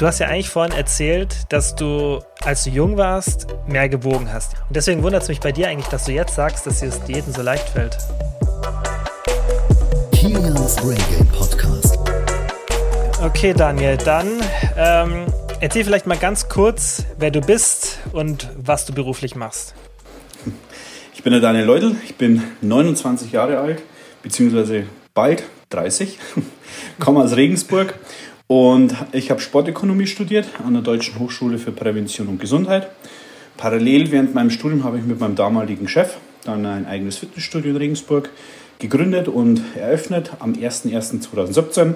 Du hast ja eigentlich vorhin erzählt, dass du, als du jung warst, mehr gewogen hast. Und deswegen wundert es mich bei dir eigentlich, dass du jetzt sagst, dass dir das Diäten so leicht fällt. Kilians Brain Game Podcast. Okay, Daniel, dann ähm, erzähl vielleicht mal ganz kurz, wer du bist und was du beruflich machst. Ich bin der Daniel Leudel, ich bin 29 Jahre alt, beziehungsweise bald 30, komme aus Regensburg und ich habe Sportökonomie studiert an der Deutschen Hochschule für Prävention und Gesundheit. Parallel während meinem Studium habe ich mit meinem damaligen Chef dann ein eigenes Fitnessstudio in Regensburg gegründet und eröffnet am 01.01.2017.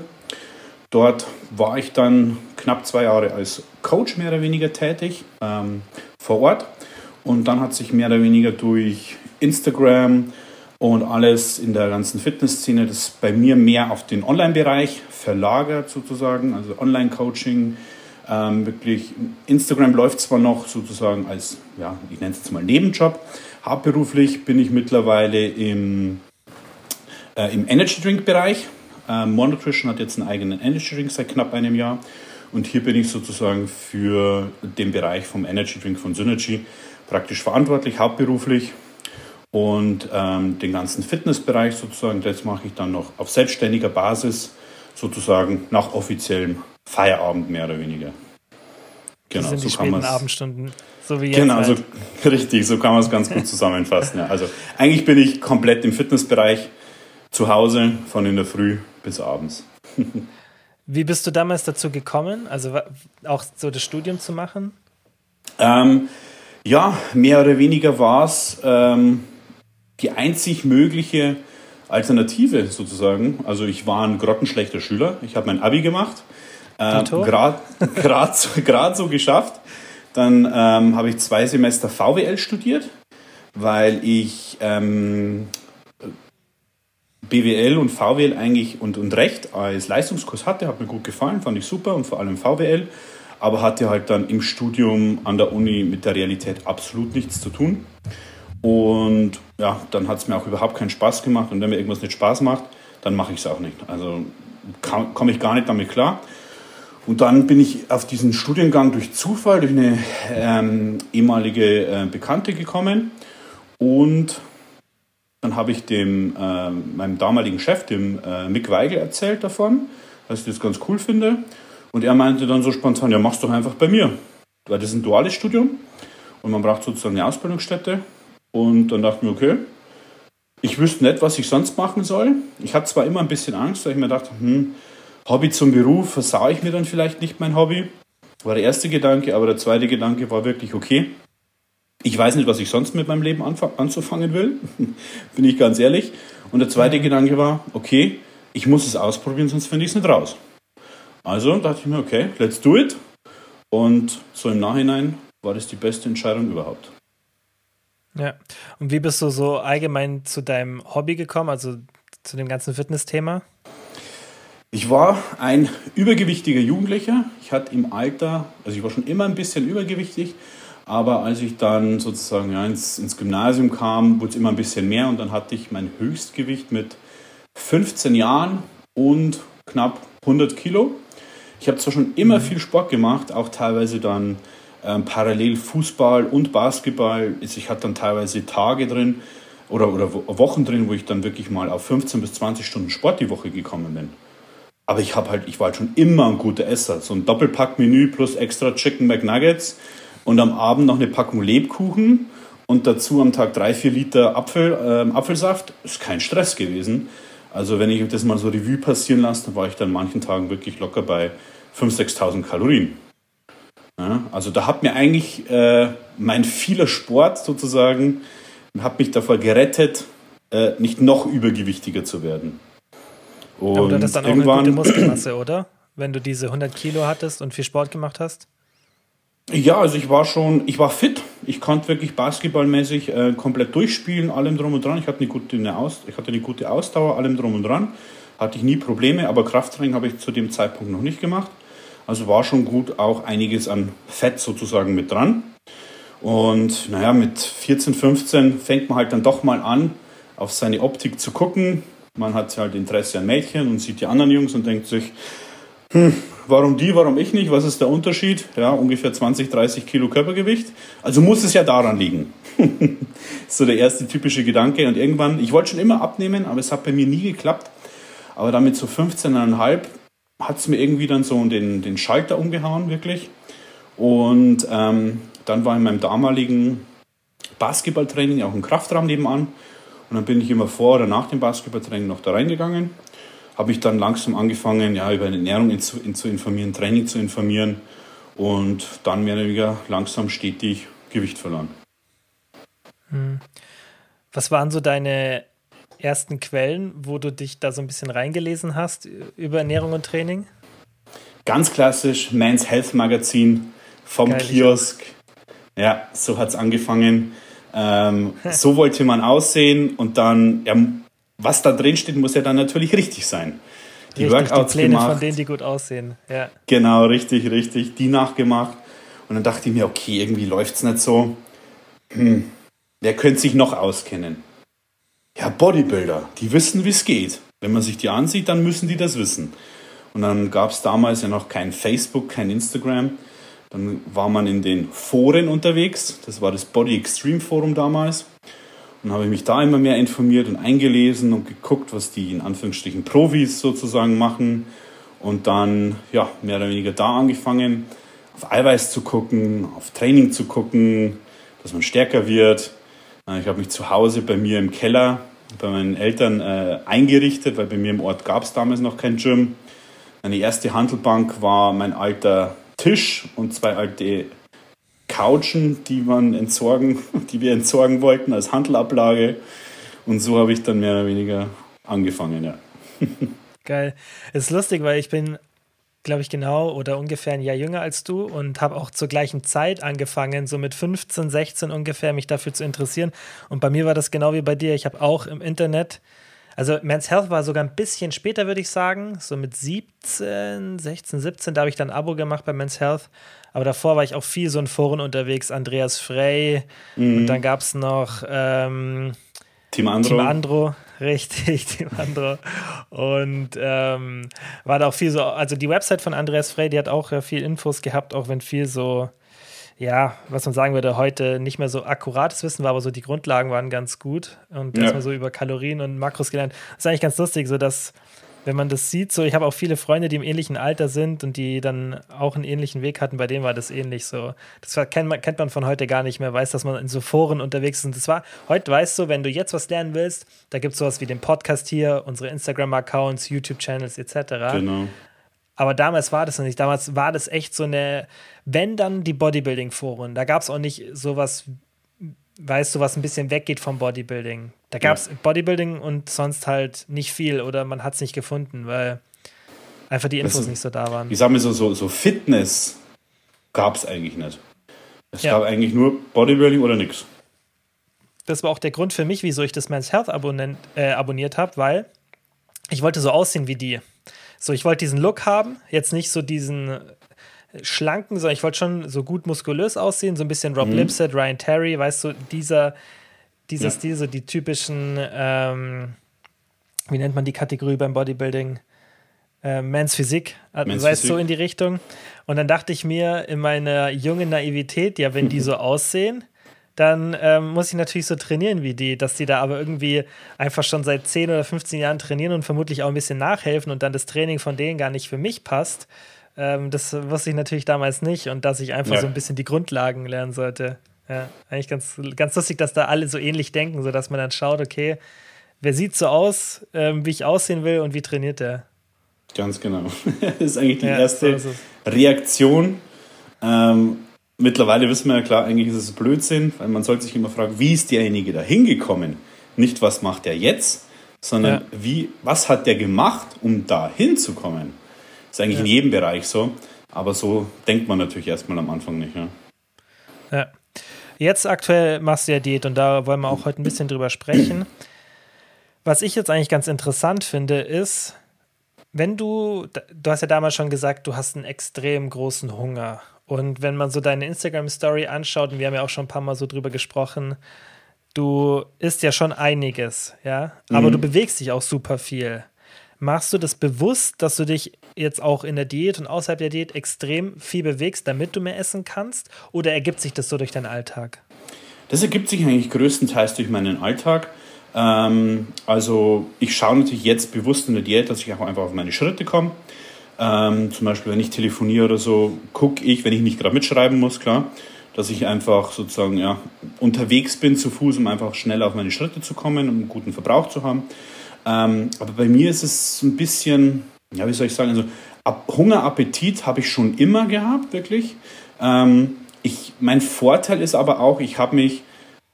Dort war ich dann knapp zwei Jahre als Coach mehr oder weniger tätig ähm, vor Ort. Und dann hat sich mehr oder weniger durch Instagram, und alles in der ganzen Fitnessszene, das bei mir mehr auf den Online-Bereich verlagert sozusagen, also Online-Coaching. Ähm, wirklich, Instagram läuft zwar noch sozusagen als, ja, ich nenne es jetzt mal Nebenjob. Hauptberuflich bin ich mittlerweile im, äh, im Energy Drink Bereich. Ähm, More Nutrition hat jetzt einen eigenen Energy Drink seit knapp einem Jahr. Und hier bin ich sozusagen für den Bereich vom Energy Drink von Synergy praktisch verantwortlich, hauptberuflich. Und ähm, den ganzen Fitnessbereich sozusagen, das mache ich dann noch auf selbstständiger Basis, sozusagen nach offiziellem Feierabend mehr oder weniger. Genau, das sind so die späten Abendstunden, so wie jetzt. Genau, halt. so, richtig, so kann man es ganz gut zusammenfassen. Ja. Also eigentlich bin ich komplett im Fitnessbereich zu Hause, von in der Früh bis abends. Wie bist du damals dazu gekommen, also auch so das Studium zu machen? Ähm, ja, mehr oder weniger war es ähm, die einzig mögliche Alternative sozusagen. Also ich war ein grottenschlechter Schüler. Ich habe mein Abi gemacht, äh, gerade so geschafft. Dann ähm, habe ich zwei Semester VWL studiert, weil ich ähm, BWL und VWL eigentlich und, und Recht als Leistungskurs hatte, hat mir gut gefallen, fand ich super und vor allem VWL, aber hatte halt dann im Studium an der Uni mit der Realität absolut nichts zu tun. Und ja, dann hat es mir auch überhaupt keinen Spaß gemacht. Und wenn mir irgendwas nicht Spaß macht, dann mache ich es auch nicht. Also komme ich gar nicht damit klar. Und dann bin ich auf diesen Studiengang durch Zufall, durch eine ähm, ehemalige äh, Bekannte gekommen. Und dann habe ich dem, äh, meinem damaligen Chef, dem äh, Mick Weigel, erzählt davon, dass ich das ganz cool finde. Und er meinte dann so spontan, ja, mach's doch einfach bei mir. Weil das ist ein duales Studium und man braucht sozusagen eine Ausbildungsstätte. Und dann dachte ich mir, okay, ich wüsste nicht, was ich sonst machen soll. Ich hatte zwar immer ein bisschen Angst, weil ich mir dachte, hm, Hobby zum Beruf, versau ich mir dann vielleicht nicht mein Hobby. War der erste Gedanke, aber der zweite Gedanke war wirklich, okay, ich weiß nicht, was ich sonst mit meinem Leben anzufangen will, bin ich ganz ehrlich. Und der zweite Gedanke war, okay, ich muss es ausprobieren, sonst finde ich es nicht raus. Also dachte ich mir, okay, let's do it. Und so im Nachhinein war das die beste Entscheidung überhaupt. Ja. Und wie bist du so allgemein zu deinem Hobby gekommen, also zu dem ganzen Fitness-Thema? Ich war ein übergewichtiger Jugendlicher. Ich hatte im Alter, also ich war schon immer ein bisschen übergewichtig, aber als ich dann sozusagen ja, ins, ins Gymnasium kam, wurde es immer ein bisschen mehr und dann hatte ich mein Höchstgewicht mit 15 Jahren und knapp 100 Kilo. Ich habe zwar schon immer mhm. viel Sport gemacht, auch teilweise dann ähm, parallel Fußball und Basketball. Ich hatte dann teilweise Tage drin oder, oder Wochen drin, wo ich dann wirklich mal auf 15 bis 20 Stunden Sport die Woche gekommen bin. Aber ich habe halt, ich war halt schon immer ein guter Esser. So ein Doppelpack-Menü plus extra Chicken McNuggets und am Abend noch eine Packung Lebkuchen und dazu am Tag drei, vier Liter Apfel, äh, Apfelsaft. Ist kein Stress gewesen. Also wenn ich das mal so Revue passieren lasse, dann war ich dann manchen Tagen wirklich locker bei 5.000, 6.000 Kalorien. Ja, also da hat mir eigentlich äh, mein vieler Sport sozusagen, hat mich davor gerettet, äh, nicht noch übergewichtiger zu werden. Und Aber du hattest dann auch eine gute Muskelmasse, oder? Wenn du diese 100 Kilo hattest und viel Sport gemacht hast? Ja, also ich war schon, ich war fit. Ich konnte wirklich basketballmäßig äh, komplett durchspielen, allem drum und dran. Ich hatte, eine gute, eine Aus, ich hatte eine gute Ausdauer, allem drum und dran. Hatte ich nie Probleme, aber Krafttraining habe ich zu dem Zeitpunkt noch nicht gemacht. Also war schon gut auch einiges an Fett sozusagen mit dran. Und naja, mit 14, 15 fängt man halt dann doch mal an, auf seine Optik zu gucken. Man hat halt Interesse an Mädchen und sieht die anderen Jungs und denkt sich, Hm, warum die, warum ich nicht? Was ist der Unterschied? Ja, ungefähr 20, 30 Kilo Körpergewicht. Also muss es ja daran liegen. so der erste typische Gedanke. Und irgendwann, ich wollte schon immer abnehmen, aber es hat bei mir nie geklappt. Aber damit so 15,5 hat es mir irgendwie dann so den, den Schalter umgehauen, wirklich. Und ähm, dann war in meinem damaligen Basketballtraining auch ein Kraftraum nebenan. Und dann bin ich immer vor oder nach dem Basketballtraining noch da reingegangen. Habe mich dann langsam angefangen, ja, über Ernährung in zu, in zu informieren, Training zu informieren und dann mehr oder weniger langsam stetig Gewicht verloren. Hm. Was waren so deine ersten Quellen, wo du dich da so ein bisschen reingelesen hast über Ernährung und Training? Ganz klassisch, Men's Health Magazin vom Geil, Kiosk. Ja, so hat es angefangen. Ähm, so wollte man aussehen und dann, ja, was da drin steht, muss ja dann natürlich richtig sein. Die richtig, Workouts die Pläne gemacht. von denen, die gut aussehen. Ja. Genau, richtig, richtig. Die nachgemacht. Und dann dachte ich mir, okay, irgendwie läuft es nicht so. Hm, wer könnte sich noch auskennen? Ja, Bodybuilder, die wissen, wie es geht. Wenn man sich die ansieht, dann müssen die das wissen. Und dann gab es damals ja noch kein Facebook, kein Instagram. Dann war man in den Foren unterwegs. Das war das Body Extreme Forum damals. Und habe ich mich da immer mehr informiert und eingelesen und geguckt, was die in Anführungsstrichen Profis sozusagen machen. Und dann, ja, mehr oder weniger da angefangen, auf Eiweiß zu gucken, auf Training zu gucken, dass man stärker wird. Äh, ich habe mich zu Hause bei mir im Keller bei meinen Eltern äh, eingerichtet, weil bei mir im Ort gab es damals noch kein Gym. Meine erste Handelbank war mein alter Tisch und zwei alte Couchen, die man entsorgen, die wir entsorgen wollten als Handelablage. Und so habe ich dann mehr oder weniger angefangen, ja. Geil. Es ist lustig, weil ich bin, glaube ich, genau oder ungefähr ein Jahr jünger als du und habe auch zur gleichen Zeit angefangen, so mit 15, 16 ungefähr, mich dafür zu interessieren. Und bei mir war das genau wie bei dir. Ich habe auch im Internet also Men's Health war sogar ein bisschen später, würde ich sagen. So mit 17, 16, 17, da habe ich dann ein Abo gemacht bei Men's Health. Aber davor war ich auch viel so in Foren unterwegs, Andreas Frey. Mhm. Und dann gab es noch ähm, Team Andro. Team Andro, richtig, Team Andro. Und ähm, war da auch viel so, also die Website von Andreas Frey, die hat auch äh, viel Infos gehabt, auch wenn viel so ja, was man sagen würde, heute nicht mehr so akkurates Wissen war, aber so die Grundlagen waren ganz gut. Und ja. so über Kalorien und Makros gelernt. Das ist eigentlich ganz lustig, so dass, wenn man das sieht, so ich habe auch viele Freunde, die im ähnlichen Alter sind und die dann auch einen ähnlichen Weg hatten, bei denen war das ähnlich so. Das war, kennt, man, kennt man von heute gar nicht mehr, weiß, dass man in so Foren unterwegs ist. Und das war, heute weißt du, wenn du jetzt was lernen willst, da gibt es sowas wie den Podcast hier, unsere Instagram-Accounts, YouTube-Channels etc. Genau. Aber damals war das noch nicht. Damals war das echt so eine, wenn dann die Bodybuilding-Foren. Da gab es auch nicht sowas, weißt du, was ein bisschen weggeht vom Bodybuilding. Da gab es ja. Bodybuilding und sonst halt nicht viel oder man hat es nicht gefunden, weil einfach die Infos das, nicht so da waren. Ich sag mal so, so, so Fitness gab es eigentlich nicht. Es ja. gab eigentlich nur Bodybuilding oder nichts. Das war auch der Grund für mich, wieso ich das Men's Health abonnent, äh, abonniert habe, weil ich wollte so aussehen wie die. So, ich wollte diesen Look haben, jetzt nicht so diesen schlanken, sondern ich wollte schon so gut muskulös aussehen, so ein bisschen Rob mhm. Lipset, Ryan Terry, weißt du, dieser, dieser ja. Stil, so die typischen, ähm, wie nennt man die Kategorie beim Bodybuilding? Äh, Mans Physik, also Mans weißt du, so in die Richtung. Und dann dachte ich mir in meiner jungen Naivität, ja, wenn die so aussehen, dann ähm, muss ich natürlich so trainieren wie die, dass die da aber irgendwie einfach schon seit 10 oder 15 Jahren trainieren und vermutlich auch ein bisschen nachhelfen und dann das Training von denen gar nicht für mich passt. Ähm, das wusste ich natürlich damals nicht und dass ich einfach ja. so ein bisschen die Grundlagen lernen sollte. Ja, eigentlich ganz, ganz lustig, dass da alle so ähnlich denken, sodass man dann schaut, okay, wer sieht so aus, ähm, wie ich aussehen will und wie trainiert der? Ganz genau. das ist eigentlich die ja, erste so Reaktion. Ähm, mittlerweile wissen wir ja klar, eigentlich ist es Blödsinn, weil man sollte sich immer fragen, wie ist derjenige da hingekommen? Nicht, was macht er jetzt, sondern ja. wie, was hat der gemacht, um da hinzukommen? Ist eigentlich ja. in jedem Bereich so, aber so denkt man natürlich erstmal am Anfang nicht. Ja. ja. Jetzt aktuell machst du ja Diät und da wollen wir auch heute ein bisschen drüber sprechen. Was ich jetzt eigentlich ganz interessant finde, ist, wenn du, du hast ja damals schon gesagt, du hast einen extrem großen Hunger und wenn man so deine Instagram-Story anschaut, und wir haben ja auch schon ein paar Mal so drüber gesprochen, du isst ja schon einiges, ja, aber mhm. du bewegst dich auch super viel. Machst du das bewusst, dass du dich jetzt auch in der Diät und außerhalb der Diät extrem viel bewegst, damit du mehr essen kannst? Oder ergibt sich das so durch deinen Alltag? Das ergibt sich eigentlich größtenteils durch meinen Alltag. Ähm, also ich schaue natürlich jetzt bewusst in der Diät, dass ich auch einfach auf meine Schritte komme. Ähm, zum Beispiel, wenn ich telefoniere oder so, gucke ich, wenn ich nicht gerade mitschreiben muss, klar, dass ich einfach sozusagen ja, unterwegs bin zu Fuß, um einfach schnell auf meine Schritte zu kommen, um einen guten Verbrauch zu haben. Ähm, aber bei mir ist es ein bisschen, ja, wie soll ich sagen, also Ab Hunger, Appetit habe ich schon immer gehabt, wirklich. Ähm, ich, mein Vorteil ist aber auch, ich habe mich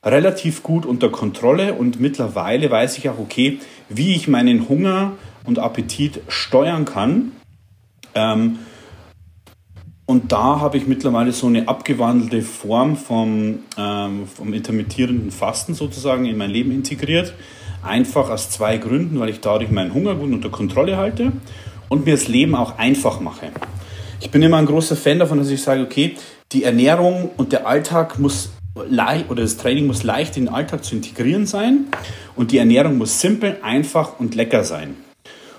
relativ gut unter Kontrolle und mittlerweile weiß ich auch, okay, wie ich meinen Hunger und Appetit steuern kann. Ähm, und da habe ich mittlerweile so eine abgewandelte Form vom, ähm, vom intermittierenden Fasten sozusagen in mein Leben integriert. Einfach aus zwei Gründen, weil ich dadurch meinen Hunger gut unter Kontrolle halte und mir das Leben auch einfach mache. Ich bin immer ein großer Fan davon, dass ich sage, okay, die Ernährung und der Alltag muss leicht oder das Training muss leicht in den Alltag zu integrieren sein und die Ernährung muss simpel, einfach und lecker sein.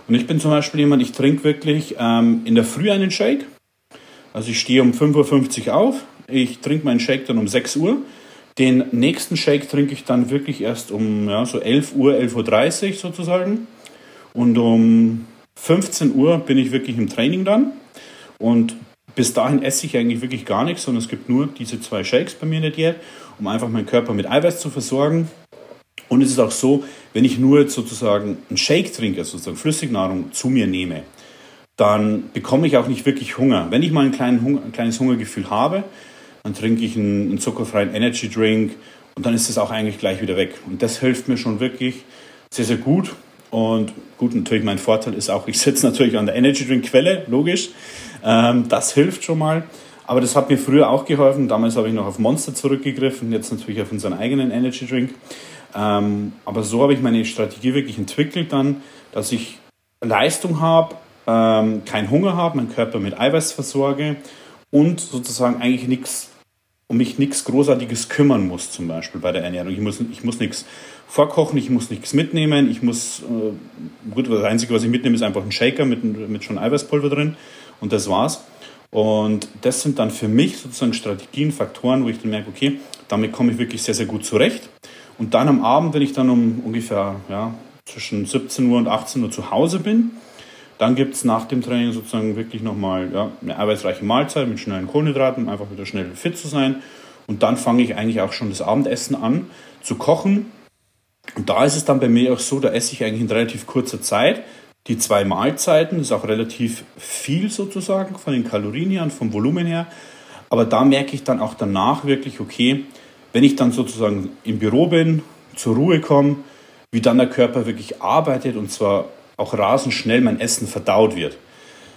Und ich bin zum Beispiel jemand, ich trinke wirklich ähm, in der Früh einen Shake also ich stehe um 5.50 Uhr auf, ich trinke meinen Shake dann um 6 Uhr. Den nächsten Shake trinke ich dann wirklich erst um ja, so 11 Uhr, 11.30 Uhr sozusagen. Und um 15 Uhr bin ich wirklich im Training dann. Und bis dahin esse ich eigentlich wirklich gar nichts, sondern es gibt nur diese zwei Shakes bei mir in der Diät, um einfach meinen Körper mit Eiweiß zu versorgen. Und es ist auch so, wenn ich nur jetzt sozusagen einen Shake trinke, also sozusagen Flüssignahrung zu mir nehme, dann bekomme ich auch nicht wirklich Hunger. Wenn ich mal ein, kleines Hungergefühl habe, dann trinke ich einen, einen zuckerfreien Energy Drink und dann ist es auch eigentlich gleich wieder weg. Und das hilft mir schon wirklich sehr, sehr gut. Und gut, natürlich mein Vorteil ist auch, ich sitze natürlich an der Energy Drink Quelle, logisch. Ähm, das hilft schon mal. Aber das hat mir früher auch geholfen. Damals habe ich noch auf Monster zurückgegriffen, jetzt natürlich auf unseren eigenen Energy Drink. Ähm, aber so habe ich meine Strategie wirklich entwickelt dann, dass ich Leistung habe, ähm, keinen Hunger habe, meinen Körper mit Eiweiß versorge und sozusagen eigentlich nichts um mich nichts Großartiges kümmern muss, zum Beispiel bei der Ernährung. Ich muss, ich muss nichts vorkochen, ich muss nichts mitnehmen. Ich muss, äh, gut, das Einzige, was ich mitnehme, ist einfach ein Shaker mit, mit schon Eiweißpulver drin und das war's. Und das sind dann für mich sozusagen Strategien, Faktoren, wo ich dann merke, okay, damit komme ich wirklich sehr, sehr gut zurecht. Und dann am Abend, wenn ich dann um ungefähr ja, zwischen 17 Uhr und 18 Uhr zu Hause bin, dann gibt es nach dem Training sozusagen wirklich nochmal ja, eine arbeitsreiche Mahlzeit mit schnellen Kohlenhydraten, um einfach wieder schnell fit zu sein. Und dann fange ich eigentlich auch schon das Abendessen an zu kochen. Und da ist es dann bei mir auch so, da esse ich eigentlich in relativ kurzer Zeit die zwei Mahlzeiten. Das ist auch relativ viel sozusagen von den Kalorien her und vom Volumen her. Aber da merke ich dann auch danach wirklich, okay, wenn ich dann sozusagen im Büro bin, zur Ruhe komme, wie dann der Körper wirklich arbeitet und zwar auch rasend schnell mein Essen verdaut wird.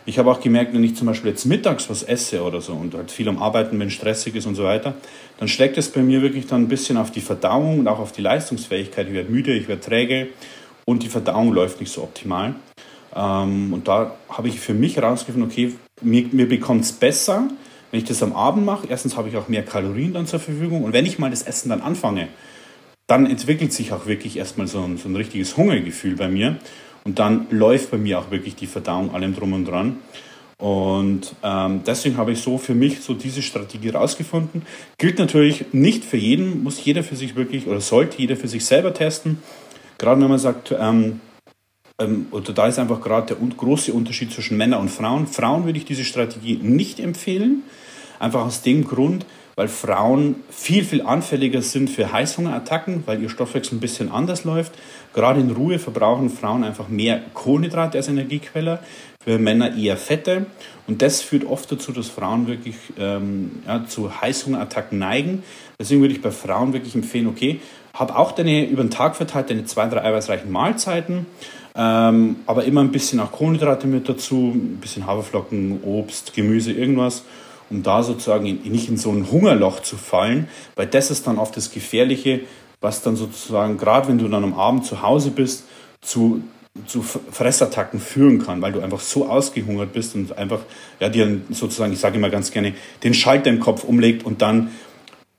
Ich habe auch gemerkt, wenn ich zum Beispiel jetzt mittags was esse oder so und halt viel am Arbeiten bin, stressig ist und so weiter, dann schlägt es bei mir wirklich dann ein bisschen auf die Verdauung und auch auf die Leistungsfähigkeit. Ich werde müde, ich werde träge und die Verdauung läuft nicht so optimal. Ähm, und da habe ich für mich herausgefunden, okay, mir, mir bekommt es besser, wenn ich das am Abend mache. Erstens habe ich auch mehr Kalorien dann zur Verfügung und wenn ich mal das Essen dann anfange, dann entwickelt sich auch wirklich erstmal so ein, so ein richtiges Hungergefühl bei mir. Und dann läuft bei mir auch wirklich die Verdauung allem drum und dran. Und ähm, deswegen habe ich so für mich so diese Strategie rausgefunden. Gilt natürlich nicht für jeden, muss jeder für sich wirklich oder sollte jeder für sich selber testen. Gerade wenn man sagt, ähm, ähm, oder da ist einfach gerade der große Unterschied zwischen Männern und Frauen. Frauen würde ich diese Strategie nicht empfehlen. Einfach aus dem Grund, weil Frauen viel, viel anfälliger sind für Heißhungerattacken, weil ihr Stoffwechsel ein bisschen anders läuft. Gerade in Ruhe verbrauchen Frauen einfach mehr Kohlenhydrate als Energiequelle, für Männer eher Fette. Und das führt oft dazu, dass Frauen wirklich ähm, ja, zu Heißhungerattacken neigen. Deswegen würde ich bei Frauen wirklich empfehlen, okay, hab auch deine über den Tag verteilt deine zwei, drei eiweißreichen Mahlzeiten, ähm, aber immer ein bisschen auch Kohlenhydrate mit dazu, ein bisschen Haferflocken, Obst, Gemüse, irgendwas um da sozusagen nicht in so ein Hungerloch zu fallen, weil das ist dann oft das Gefährliche, was dann sozusagen, gerade wenn du dann am Abend zu Hause bist, zu, zu Fressattacken führen kann, weil du einfach so ausgehungert bist und einfach ja, dir sozusagen, ich sage immer ganz gerne, den Schalter im Kopf umlegt und dann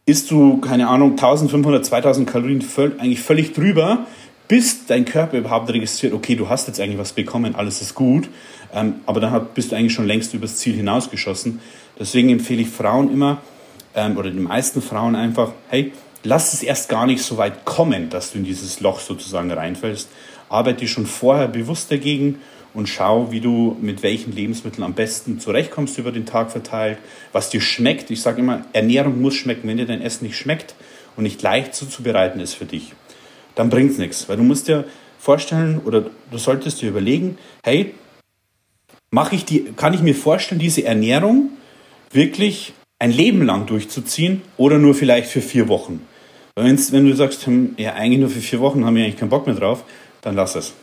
isst du, keine Ahnung, 1500, 2000 Kalorien völ eigentlich völlig drüber, bis dein Körper überhaupt registriert, okay, du hast jetzt eigentlich was bekommen, alles ist gut, ähm, aber dann bist du eigentlich schon längst übers Ziel hinausgeschossen. Deswegen empfehle ich Frauen immer, ähm, oder den meisten Frauen einfach, hey, lass es erst gar nicht so weit kommen, dass du in dieses Loch sozusagen reinfällst. Arbeite schon vorher bewusst dagegen und schau, wie du mit welchen Lebensmitteln am besten zurechtkommst über den Tag verteilt, was dir schmeckt. Ich sage immer, Ernährung muss schmecken. Wenn dir dein Essen nicht schmeckt und nicht leicht zuzubereiten ist für dich, dann bringt es nichts. Weil du musst dir vorstellen oder du solltest dir überlegen, hey, mache ich die, kann ich mir vorstellen, diese Ernährung wirklich ein Leben lang durchzuziehen oder nur vielleicht für vier Wochen? Wenn's, wenn du sagst, hm, ja, eigentlich nur für vier Wochen haben wir eigentlich keinen Bock mehr drauf, dann lass es.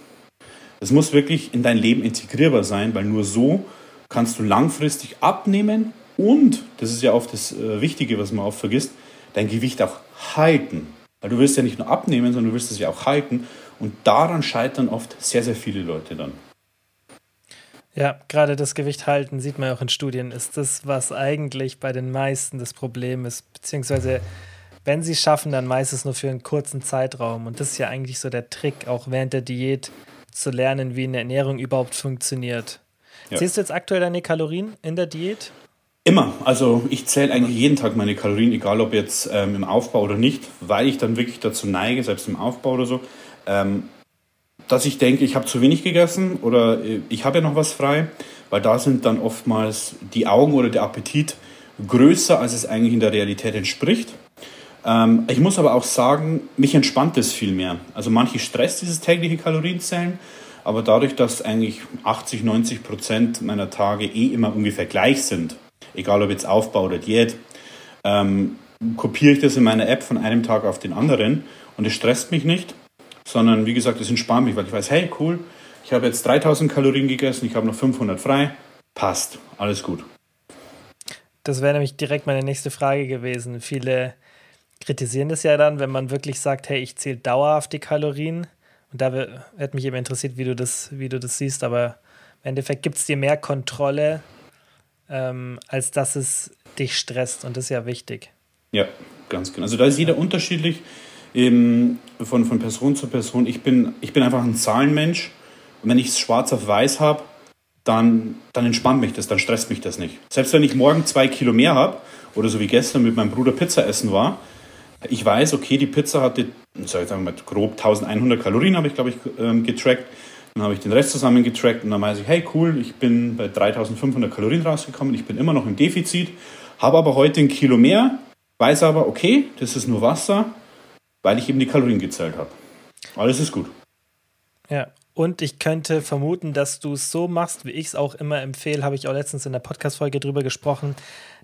Es muss wirklich in dein Leben integrierbar sein, weil nur so kannst du langfristig abnehmen und, das ist ja oft das äh, Wichtige, was man oft vergisst, dein Gewicht auch halten. Weil du willst ja nicht nur abnehmen, sondern du willst es ja auch halten. Und daran scheitern oft sehr, sehr viele Leute dann. Ja, gerade das Gewicht halten sieht man auch in Studien, ist das, was eigentlich bei den meisten das Problem ist, beziehungsweise wenn sie es schaffen, dann meistens nur für einen kurzen Zeitraum. Und das ist ja eigentlich so der Trick, auch während der Diät zu lernen, wie eine Ernährung überhaupt funktioniert. Ja. Zählst du jetzt aktuell deine Kalorien in der Diät? Immer. Also ich zähle eigentlich jeden Tag meine Kalorien, egal ob jetzt ähm, im Aufbau oder nicht, weil ich dann wirklich dazu neige, selbst im Aufbau oder so, ähm, dass ich denke, ich habe zu wenig gegessen oder äh, ich habe ja noch was frei, weil da sind dann oftmals die Augen oder der Appetit größer, als es eigentlich in der Realität entspricht. Ähm, ich muss aber auch sagen, mich entspannt es viel mehr. Also manche stresst dieses tägliche Kalorienzählen, aber dadurch, dass eigentlich 80, 90 Prozent meiner Tage eh immer ungefähr gleich sind, egal ob jetzt Aufbau oder Diät, ähm, kopiere ich das in meiner App von einem Tag auf den anderen und es stresst mich nicht, sondern wie gesagt, es entspannt mich, weil ich weiß, hey, cool, ich habe jetzt 3000 Kalorien gegessen, ich habe noch 500 frei, passt, alles gut. Das wäre nämlich direkt meine nächste Frage gewesen. Viele kritisieren das ja dann, wenn man wirklich sagt, hey, ich zähle dauerhaft die Kalorien. Und da hätte mich eben interessiert, wie du das, wie du das siehst. Aber im Endeffekt gibt es dir mehr Kontrolle, ähm, als dass es dich stresst. Und das ist ja wichtig. Ja, ganz genau. Also da ist jeder unterschiedlich ähm, von, von Person zu Person. Ich bin, ich bin einfach ein Zahlenmensch. Und wenn ich es schwarz auf weiß habe, dann, dann entspannt mich das, dann stresst mich das nicht. Selbst wenn ich morgen zwei Kilo mehr habe oder so wie gestern mit meinem Bruder Pizza essen war, ich weiß, okay, die Pizza hatte, soll ich sagen, mit grob 1100 Kalorien habe ich, glaube ich, ähm, getrackt. Dann habe ich den Rest zusammen getrackt und dann weiß ich, hey cool, ich bin bei 3500 Kalorien rausgekommen, ich bin immer noch im Defizit, habe aber heute ein Kilo mehr, weiß aber, okay, das ist nur Wasser, weil ich eben die Kalorien gezählt habe. Alles ist gut. Ja, und ich könnte vermuten, dass du es so machst, wie ich es auch immer empfehle, habe ich auch letztens in der Podcast-Folge drüber gesprochen,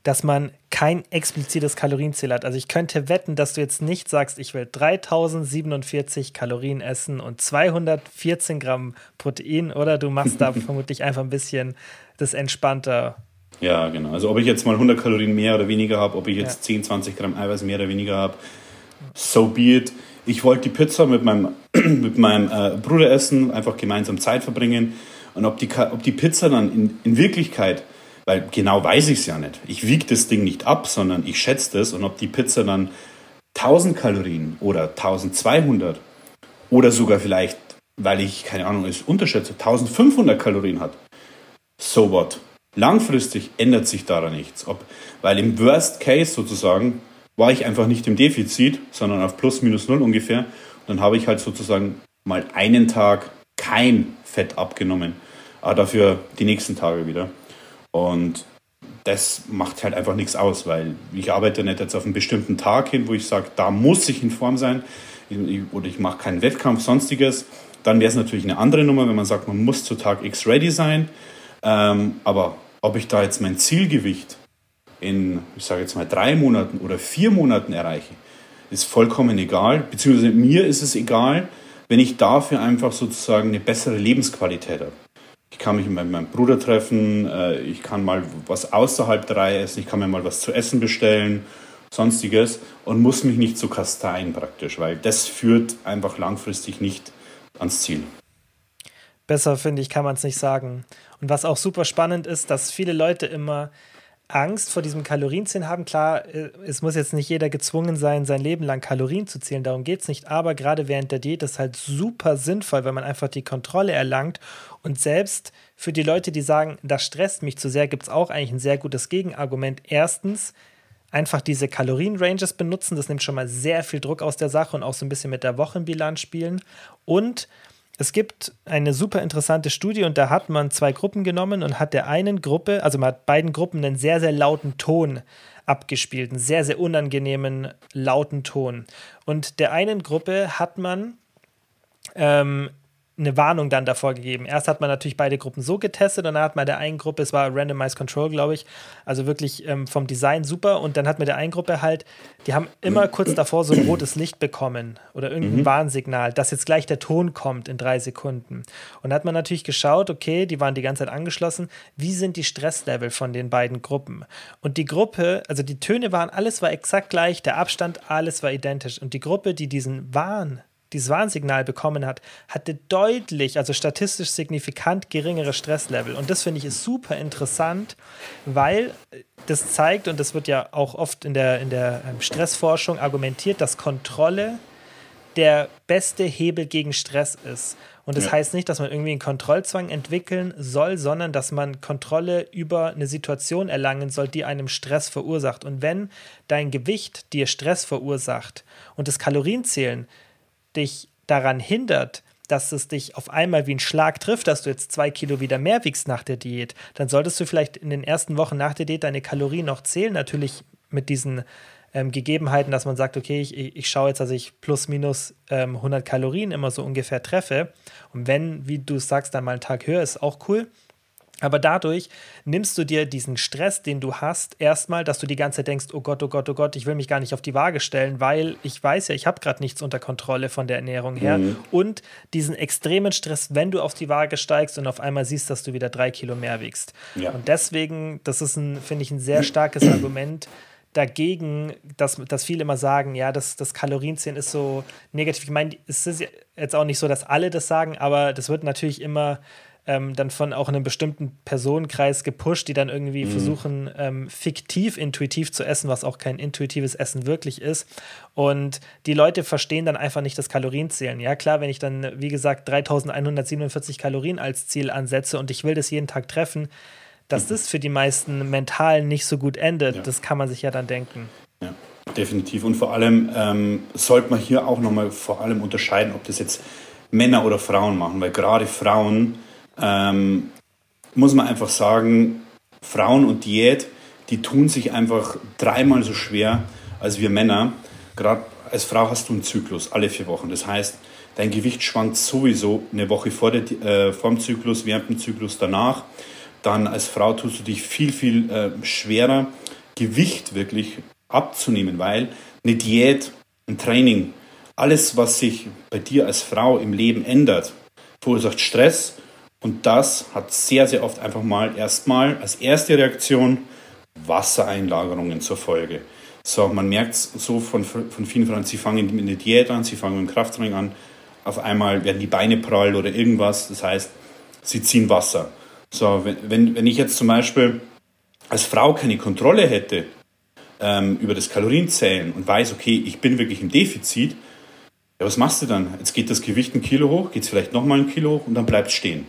dass man kein explizites Kalorienziel hat. Also ich könnte wetten, dass du jetzt nicht sagst, ich will 3047 Kalorien essen und 214 Gramm Protein, oder du machst da vermutlich einfach ein bisschen das entspannter. Ja, genau. Also ob ich jetzt mal 100 Kalorien mehr oder weniger habe, ob ich jetzt ja. 10, 20 Gramm Eiweiß mehr oder weniger habe, so be it. Ich wollte die Pizza mit meinem, mit meinem äh, Bruder essen, einfach gemeinsam Zeit verbringen. Und ob die, ob die Pizza dann in, in Wirklichkeit, weil genau weiß ich es ja nicht, ich wiege das Ding nicht ab, sondern ich schätze das. Und ob die Pizza dann 1000 Kalorien oder 1200 oder sogar vielleicht, weil ich, keine Ahnung, es unterschätze, 1500 Kalorien hat, so what? Langfristig ändert sich daran nichts. Ob, weil im Worst Case sozusagen war ich einfach nicht im Defizit, sondern auf plus minus null ungefähr. Und dann habe ich halt sozusagen mal einen Tag kein Fett abgenommen, aber dafür die nächsten Tage wieder. Und das macht halt einfach nichts aus, weil ich arbeite nicht jetzt auf einen bestimmten Tag hin, wo ich sage, da muss ich in Form sein oder ich mache keinen Wettkampf, sonstiges. Dann wäre es natürlich eine andere Nummer, wenn man sagt, man muss zu Tag X ready sein. Ähm, aber ob ich da jetzt mein Zielgewicht in, ich sage jetzt mal, drei Monaten oder vier Monaten erreiche, ist vollkommen egal. Beziehungsweise mir ist es egal, wenn ich dafür einfach sozusagen eine bessere Lebensqualität habe. Ich kann mich mit meinem Bruder treffen, äh, ich kann mal was außerhalb der Reihe essen, ich kann mir mal was zu essen bestellen, sonstiges und muss mich nicht so kasteien praktisch, weil das führt einfach langfristig nicht ans Ziel. Besser finde ich, kann man es nicht sagen. Und was auch super spannend ist, dass viele Leute immer Angst vor diesem Kalorienzählen haben. Klar, äh, es muss jetzt nicht jeder gezwungen sein, sein Leben lang Kalorien zu zählen, darum geht es nicht. Aber gerade während der Diät ist halt super sinnvoll, wenn man einfach die Kontrolle erlangt. Und selbst für die Leute, die sagen, das stresst mich zu sehr, gibt es auch eigentlich ein sehr gutes Gegenargument. Erstens, einfach diese Kalorienranges benutzen. Das nimmt schon mal sehr viel Druck aus der Sache und auch so ein bisschen mit der Wochenbilanz spielen. Und es gibt eine super interessante Studie und da hat man zwei Gruppen genommen und hat der einen Gruppe, also man hat beiden Gruppen einen sehr, sehr lauten Ton abgespielt, einen sehr, sehr unangenehmen lauten Ton. Und der einen Gruppe hat man ähm, eine Warnung dann davor gegeben. Erst hat man natürlich beide Gruppen so getestet und dann hat man der einen Gruppe, es war Randomized Control, glaube ich, also wirklich ähm, vom Design super und dann hat man der einen Gruppe halt, die haben immer kurz davor so ein rotes Licht bekommen oder irgendein mhm. Warnsignal, dass jetzt gleich der Ton kommt in drei Sekunden. Und da hat man natürlich geschaut, okay, die waren die ganze Zeit angeschlossen, wie sind die Stresslevel von den beiden Gruppen? Und die Gruppe, also die Töne waren, alles war exakt gleich, der Abstand, alles war identisch und die Gruppe, die diesen Warn dieses Warnsignal bekommen hat, hatte deutlich, also statistisch signifikant geringere Stresslevel. Und das finde ich ist super interessant, weil das zeigt, und das wird ja auch oft in der, in der ähm, Stressforschung argumentiert, dass Kontrolle der beste Hebel gegen Stress ist. Und das ja. heißt nicht, dass man irgendwie einen Kontrollzwang entwickeln soll, sondern dass man Kontrolle über eine Situation erlangen soll, die einem Stress verursacht. Und wenn dein Gewicht dir Stress verursacht und das Kalorienzählen dich daran hindert, dass es dich auf einmal wie ein Schlag trifft, dass du jetzt zwei Kilo wieder mehr wiegst nach der Diät, dann solltest du vielleicht in den ersten Wochen nach der Diät deine Kalorien noch zählen. Natürlich mit diesen ähm, Gegebenheiten, dass man sagt, okay, ich, ich schaue jetzt, dass ich plus minus ähm, 100 Kalorien immer so ungefähr treffe. Und wenn, wie du sagst, dann mal einen Tag höher, ist auch cool. Aber dadurch nimmst du dir diesen Stress, den du hast, erstmal, dass du die ganze Zeit denkst, oh Gott, oh Gott, oh Gott, ich will mich gar nicht auf die Waage stellen, weil ich weiß ja, ich habe gerade nichts unter Kontrolle von der Ernährung her. Mhm. Und diesen extremen Stress, wenn du auf die Waage steigst und auf einmal siehst, dass du wieder drei Kilo mehr wiegst. Ja. Und deswegen, das ist, ein, finde ich, ein sehr starkes Argument dagegen, dass, dass viele immer sagen, ja, das, das Kalorienzählen ist so negativ. Ich meine, es ist jetzt auch nicht so, dass alle das sagen, aber das wird natürlich immer ähm, dann von auch einem bestimmten Personenkreis gepusht, die dann irgendwie mhm. versuchen, ähm, fiktiv intuitiv zu essen, was auch kein intuitives Essen wirklich ist. Und die Leute verstehen dann einfach nicht das Kalorienzählen. Ja, klar, wenn ich dann, wie gesagt, 3147 Kalorien als Ziel ansetze und ich will das jeden Tag treffen, dass mhm. das für die meisten mental nicht so gut endet, ja. das kann man sich ja dann denken. Ja, definitiv. Und vor allem ähm, sollte man hier auch nochmal vor allem unterscheiden, ob das jetzt Männer oder Frauen machen, weil gerade Frauen ähm, muss man einfach sagen, Frauen und Diät, die tun sich einfach dreimal so schwer als wir Männer. Gerade als Frau hast du einen Zyklus alle vier Wochen. Das heißt, dein Gewicht schwankt sowieso eine Woche vor, der, äh, vor dem Zyklus, während dem Zyklus danach. Dann als Frau tust du dich viel, viel äh, schwerer, Gewicht wirklich abzunehmen, weil eine Diät, ein Training, alles, was sich bei dir als Frau im Leben ändert, verursacht Stress und das hat sehr, sehr oft einfach mal erstmal als erste Reaktion Wassereinlagerungen zur Folge. So, man merkt es so von, von vielen Frauen, sie fangen mit einer Diät an, sie fangen mit dem Krafttraining an, auf einmal werden die Beine prall oder irgendwas, das heißt, sie ziehen Wasser. So, wenn, wenn ich jetzt zum Beispiel als Frau keine Kontrolle hätte ähm, über das Kalorienzählen und weiß, okay, ich bin wirklich im Defizit, ja, was machst du dann? Jetzt geht das Gewicht ein Kilo hoch, geht es vielleicht nochmal ein Kilo hoch und dann bleibt es stehen.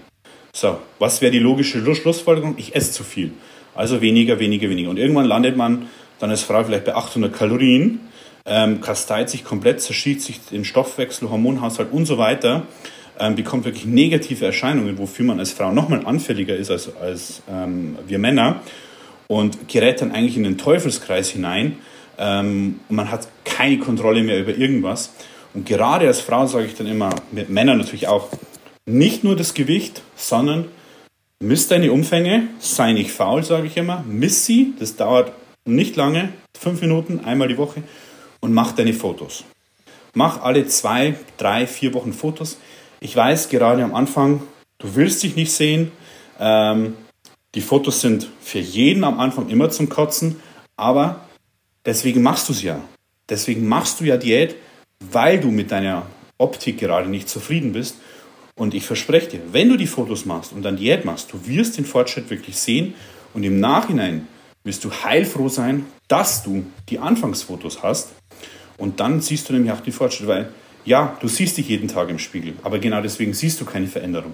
So, was wäre die logische Schlussfolgerung? Ich esse zu viel. Also weniger, weniger, weniger. Und irgendwann landet man dann als Frau vielleicht bei 800 Kalorien, ähm, kasteit sich komplett, zerschießt sich den Stoffwechsel, Hormonhaushalt und so weiter, ähm, bekommt wirklich negative Erscheinungen, wofür man als Frau nochmal anfälliger ist als, als ähm, wir Männer und gerät dann eigentlich in den Teufelskreis hinein ähm, und man hat keine Kontrolle mehr über irgendwas. Und gerade als Frau sage ich dann immer, mit Männern natürlich auch, nicht nur das Gewicht, sondern misst deine Umfänge, sei nicht faul, sage ich immer, miss sie, das dauert nicht lange, fünf Minuten, einmal die Woche und mach deine Fotos. Mach alle zwei, drei, vier Wochen Fotos. Ich weiß, gerade am Anfang, du willst dich nicht sehen. Ähm, die Fotos sind für jeden am Anfang immer zum Kotzen, aber deswegen machst du es ja. Deswegen machst du ja Diät, weil du mit deiner Optik gerade nicht zufrieden bist und ich verspreche dir, wenn du die Fotos machst und dann Diät machst, du wirst den Fortschritt wirklich sehen und im Nachhinein wirst du heilfroh sein, dass du die Anfangsfotos hast. Und dann siehst du nämlich auch die Fortschritte, weil ja, du siehst dich jeden Tag im Spiegel, aber genau deswegen siehst du keine Veränderung.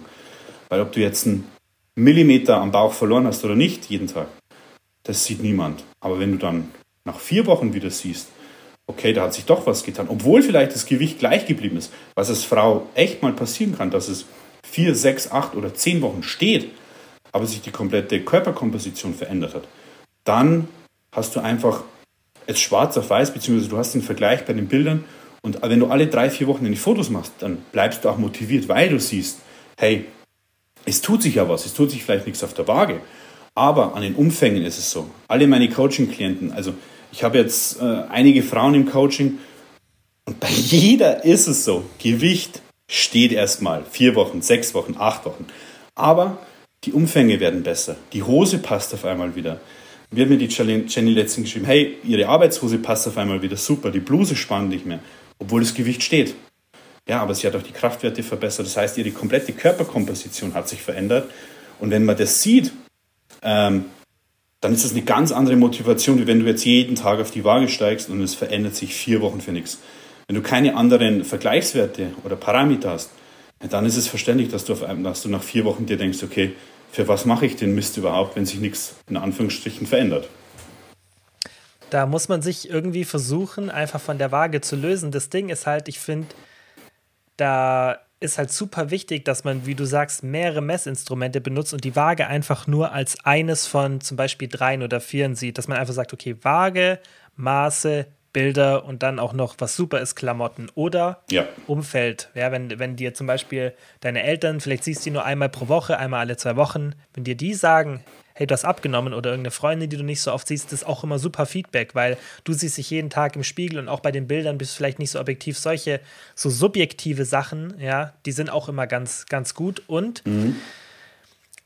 Weil ob du jetzt einen Millimeter am Bauch verloren hast oder nicht jeden Tag, das sieht niemand. Aber wenn du dann nach vier Wochen wieder siehst, okay, da hat sich doch was getan, obwohl vielleicht das Gewicht gleich geblieben ist, was als Frau echt mal passieren kann, dass es vier, sechs, acht oder zehn Wochen steht, aber sich die komplette Körperkomposition verändert hat, dann hast du einfach es schwarz auf weiß, beziehungsweise du hast den Vergleich bei den Bildern und wenn du alle drei, vier Wochen die Fotos machst, dann bleibst du auch motiviert, weil du siehst, hey, es tut sich ja was, es tut sich vielleicht nichts auf der Waage, aber an den Umfängen ist es so. Alle meine Coaching-Klienten, also ich habe jetzt äh, einige Frauen im Coaching und bei jeder ist es so, Gewicht steht erstmal vier Wochen, sechs Wochen, acht Wochen. Aber die Umfänge werden besser. Die Hose passt auf einmal wieder. Mir hat mir die Jenny letztens geschrieben, hey, ihre Arbeitshose passt auf einmal wieder super, die Bluse spannt nicht mehr, obwohl das Gewicht steht. Ja, aber sie hat auch die Kraftwerte verbessert. Das heißt, ihre komplette Körperkomposition hat sich verändert. Und wenn man das sieht, ähm, dann ist das eine ganz andere Motivation, wie wenn du jetzt jeden Tag auf die Waage steigst und es verändert sich vier Wochen für nichts. Wenn du keine anderen Vergleichswerte oder Parameter hast, dann ist es verständlich, dass du, auf dass du nach vier Wochen dir denkst, okay, für was mache ich den Mist überhaupt, wenn sich nichts in Anführungsstrichen verändert? Da muss man sich irgendwie versuchen, einfach von der Waage zu lösen. Das Ding ist halt, ich finde, da ist halt super wichtig, dass man, wie du sagst, mehrere Messinstrumente benutzt und die Waage einfach nur als eines von zum Beispiel dreien oder vieren sieht. Dass man einfach sagt, okay, Waage, Maße, Bilder und dann auch noch, was super ist, Klamotten oder ja. Umfeld. Ja, wenn, wenn dir zum Beispiel deine Eltern, vielleicht siehst du die nur einmal pro Woche, einmal alle zwei Wochen, wenn dir die sagen, hey, du hast abgenommen oder irgendeine Freundin, die du nicht so oft siehst, das ist auch immer super Feedback, weil du siehst dich jeden Tag im Spiegel und auch bei den Bildern bist du vielleicht nicht so objektiv. Solche so subjektive Sachen, ja, die sind auch immer ganz, ganz gut und mhm.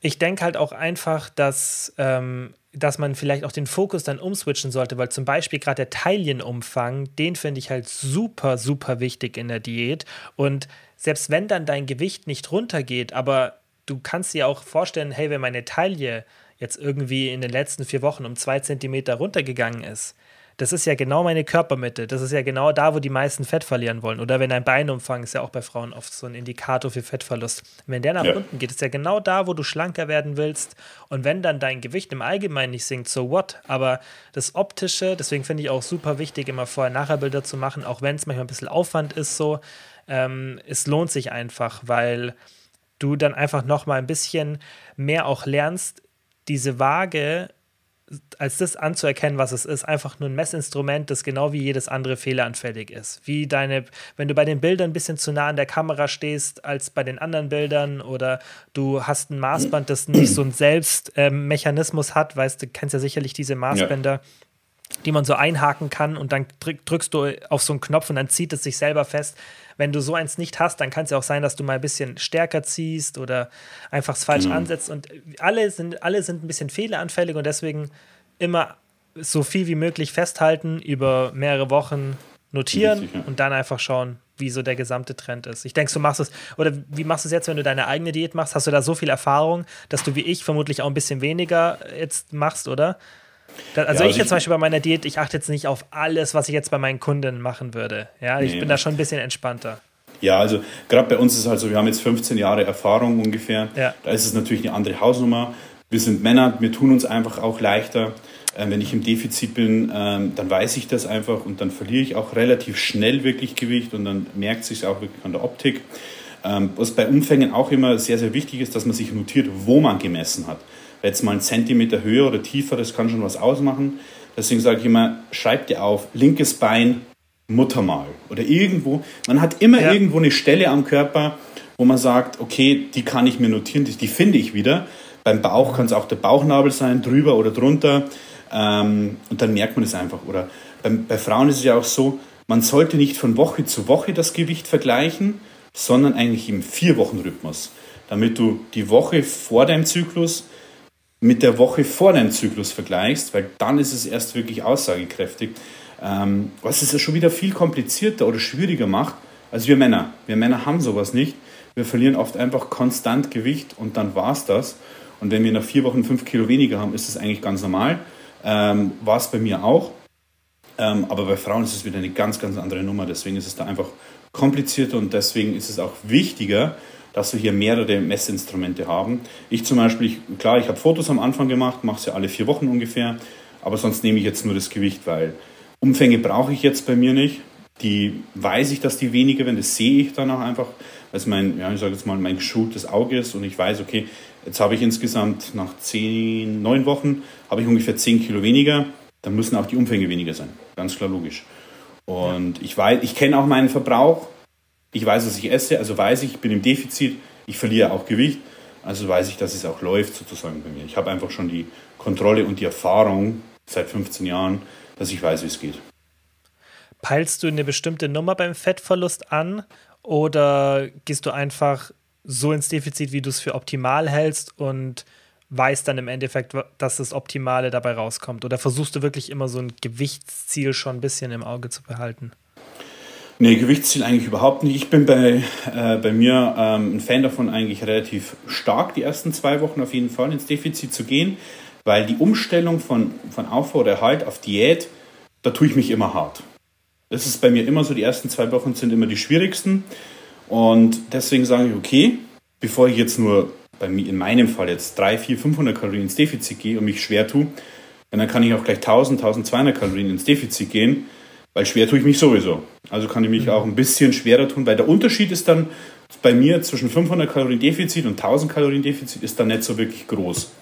ich denke halt auch einfach, dass ähm, dass man vielleicht auch den Fokus dann umswitchen sollte, weil zum Beispiel gerade der Teilienumfang, den finde ich halt super, super wichtig in der Diät. Und selbst wenn dann dein Gewicht nicht runtergeht, aber du kannst dir auch vorstellen, hey, wenn meine Taille jetzt irgendwie in den letzten vier Wochen um zwei Zentimeter runtergegangen ist, das ist ja genau meine Körpermitte. Das ist ja genau da, wo die meisten Fett verlieren wollen. Oder wenn ein Beinumfang ist ja auch bei Frauen oft so ein Indikator für Fettverlust. wenn der nach ja. unten geht, ist ja genau da, wo du schlanker werden willst. Und wenn dann dein Gewicht im Allgemeinen nicht sinkt, so what? Aber das Optische, deswegen finde ich auch super wichtig, immer Vorher-Nachher-Bilder zu machen, auch wenn es manchmal ein bisschen Aufwand ist, so. Ähm, es lohnt sich einfach, weil du dann einfach noch mal ein bisschen mehr auch lernst, diese Waage als das anzuerkennen, was es ist, einfach nur ein Messinstrument, das genau wie jedes andere fehleranfällig ist. Wie deine, wenn du bei den Bildern ein bisschen zu nah an der Kamera stehst als bei den anderen Bildern oder du hast ein Maßband, das nicht so einen Selbstmechanismus ähm, hat, weißt du, kennst ja sicherlich diese Maßbänder. Ja die man so einhaken kann und dann drückst du auf so einen Knopf und dann zieht es sich selber fest. Wenn du so eins nicht hast, dann kann es ja auch sein, dass du mal ein bisschen stärker ziehst oder einfach es falsch genau. ansetzt. Und alle sind, alle sind ein bisschen fehleranfällig und deswegen immer so viel wie möglich festhalten, über mehrere Wochen notieren und dann einfach schauen, wie so der gesamte Trend ist. Ich denke, du machst es, oder wie machst du es jetzt, wenn du deine eigene Diät machst? Hast du da so viel Erfahrung, dass du wie ich vermutlich auch ein bisschen weniger jetzt machst, oder? Also, ja, also ich jetzt zum Beispiel bei meiner Diät, ich achte jetzt nicht auf alles, was ich jetzt bei meinen Kunden machen würde. Ja, ich nee. bin da schon ein bisschen entspannter. Ja, also gerade bei uns ist es halt so, wir haben jetzt 15 Jahre Erfahrung ungefähr. Ja. Da ist es natürlich eine andere Hausnummer. Wir sind Männer, wir tun uns einfach auch leichter. Ähm, wenn ich im Defizit bin, ähm, dann weiß ich das einfach und dann verliere ich auch relativ schnell wirklich Gewicht und dann merkt sich auch wirklich an der Optik. Ähm, was bei Umfängen auch immer sehr, sehr wichtig ist, dass man sich notiert, wo man gemessen hat jetzt mal einen Zentimeter höher oder tiefer, das kann schon was ausmachen. Deswegen sage ich immer, schreib dir auf, linkes Bein, Muttermal oder irgendwo. Man hat immer ja. irgendwo eine Stelle am Körper, wo man sagt, okay, die kann ich mir notieren, die, die finde ich wieder. Beim Bauch kann es auch der Bauchnabel sein, drüber oder drunter. Ähm, und dann merkt man es einfach. Oder bei, bei Frauen ist es ja auch so, man sollte nicht von Woche zu Woche das Gewicht vergleichen, sondern eigentlich im Vier-Wochen-Rhythmus. Damit du die Woche vor deinem Zyklus mit der Woche vor deinem Zyklus vergleichst, weil dann ist es erst wirklich aussagekräftig. Ähm, was es ja schon wieder viel komplizierter oder schwieriger macht als wir Männer. Wir Männer haben sowas nicht. Wir verlieren oft einfach konstant Gewicht und dann war es das. Und wenn wir nach vier Wochen fünf Kilo weniger haben, ist das eigentlich ganz normal. Ähm, War es bei mir auch. Ähm, aber bei Frauen ist es wieder eine ganz, ganz andere Nummer. Deswegen ist es da einfach komplizierter und deswegen ist es auch wichtiger, dass wir hier mehrere Messinstrumente haben. Ich zum Beispiel, ich, klar, ich habe Fotos am Anfang gemacht, mache sie alle vier Wochen ungefähr, aber sonst nehme ich jetzt nur das Gewicht, weil Umfänge brauche ich jetzt bei mir nicht. Die weiß ich, dass die weniger werden, das sehe ich dann auch einfach, weil es mein, ja, ich sage jetzt mal, mein geschultes Auge ist und ich weiß, okay, jetzt habe ich insgesamt nach zehn, neun Wochen, habe ich ungefähr zehn Kilo weniger, dann müssen auch die Umfänge weniger sein. Ganz klar logisch. Und ich weiß, ich kenne auch meinen Verbrauch, ich weiß, was ich esse, also weiß ich, ich bin im Defizit, ich verliere auch Gewicht, also weiß ich, dass es auch läuft sozusagen bei mir. Ich habe einfach schon die Kontrolle und die Erfahrung seit 15 Jahren, dass ich weiß, wie es geht. Peilst du eine bestimmte Nummer beim Fettverlust an oder gehst du einfach so ins Defizit, wie du es für optimal hältst und weißt dann im Endeffekt, dass das Optimale dabei rauskommt? Oder versuchst du wirklich immer so ein Gewichtsziel schon ein bisschen im Auge zu behalten? Nee, Gewichtsziel eigentlich überhaupt nicht. Ich bin bei, äh, bei mir ähm, ein Fan davon, eigentlich relativ stark die ersten zwei Wochen auf jeden Fall ins Defizit zu gehen, weil die Umstellung von, von Aufbau oder Erhalt auf Diät, da tue ich mich immer hart. Das ist bei mir immer so, die ersten zwei Wochen sind immer die schwierigsten. Und deswegen sage ich, okay, bevor ich jetzt nur bei mir, in meinem Fall jetzt 3, 4, 500 Kalorien ins Defizit gehe und mich schwer tue, dann kann ich auch gleich 1000, 1200 Kalorien ins Defizit gehen weil schwer tue ich mich sowieso. Also kann ich mich mhm. auch ein bisschen schwerer tun, weil der Unterschied ist dann bei mir zwischen 500 Kalorien Defizit und 1000 Kalorien Defizit ist dann nicht so wirklich groß.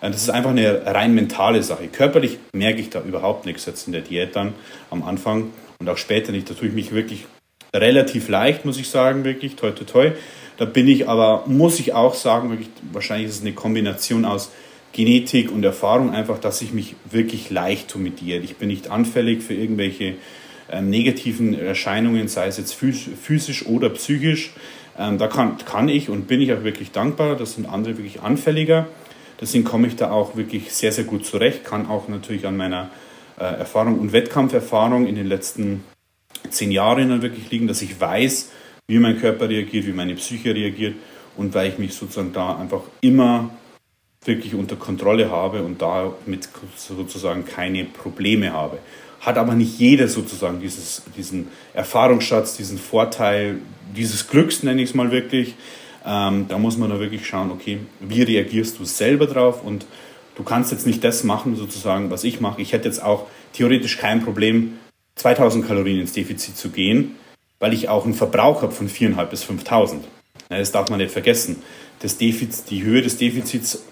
Äh, das ist einfach eine rein mentale Sache. Körperlich merke ich da überhaupt nichts jetzt in der Diät dann am Anfang und auch später nicht. Da tue ich mich wirklich relativ leicht, muss ich sagen, wirklich, toi, toi, toi. Da bin ich aber, muss ich auch sagen, wirklich, wahrscheinlich ist es eine Kombination aus Genetik und Erfahrung einfach, dass ich mich wirklich leicht tue mit Diät. Ich bin nicht anfällig für irgendwelche ähm, negativen Erscheinungen, sei es jetzt physisch oder psychisch. Ähm, da kann, kann ich und bin ich auch wirklich dankbar. Das sind andere wirklich anfälliger. Deswegen komme ich da auch wirklich sehr, sehr gut zurecht. Kann auch natürlich an meiner äh, Erfahrung und Wettkampferfahrung in den letzten zehn Jahren dann wirklich liegen, dass ich weiß, wie mein Körper reagiert, wie meine Psyche reagiert und weil ich mich sozusagen da einfach immer wirklich unter Kontrolle habe und damit sozusagen keine Probleme habe. Hat aber nicht jeder sozusagen dieses, diesen Erfahrungsschatz, diesen Vorteil, dieses Glücks, nenne ich es mal wirklich. Ähm, da muss man da wirklich schauen, okay, wie reagierst du selber drauf und du kannst jetzt nicht das machen, sozusagen, was ich mache. Ich hätte jetzt auch theoretisch kein Problem, 2000 Kalorien ins Defizit zu gehen, weil ich auch einen Verbrauch habe von 4.500 bis 5.000. Das darf man nicht vergessen. Das Defizit, die Höhe des Defizits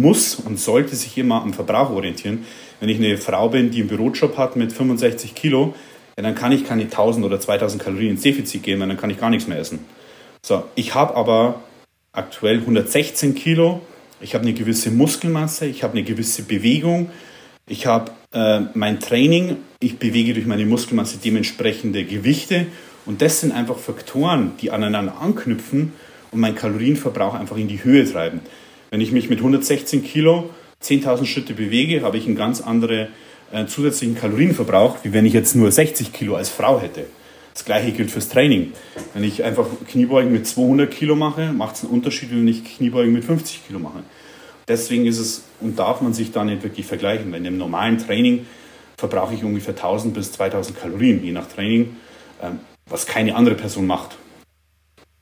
muss und sollte sich immer am Verbrauch orientieren. Wenn ich eine Frau bin, die einen Bürojob hat mit 65 Kilo, ja, dann kann ich keine 1000 oder 2000 Kalorien ins Defizit gehen, weil dann kann ich gar nichts mehr essen. So, ich habe aber aktuell 116 Kilo, ich habe eine gewisse Muskelmasse, ich habe eine gewisse Bewegung, ich habe äh, mein Training, ich bewege durch meine Muskelmasse dementsprechende Gewichte und das sind einfach Faktoren, die aneinander anknüpfen und meinen Kalorienverbrauch einfach in die Höhe treiben. Wenn ich mich mit 116 Kilo 10.000 Schritte bewege, habe ich einen ganz anderen äh, zusätzlichen Kalorienverbrauch, wie wenn ich jetzt nur 60 Kilo als Frau hätte. Das gleiche gilt fürs Training. Wenn ich einfach Kniebeugen mit 200 Kilo mache, macht es einen Unterschied, wenn ich Kniebeugen mit 50 Kilo mache. Deswegen ist es und darf man sich da nicht wirklich vergleichen. Weil in einem normalen Training verbrauche ich ungefähr 1000 bis 2000 Kalorien, je nach Training, ähm, was keine andere Person macht.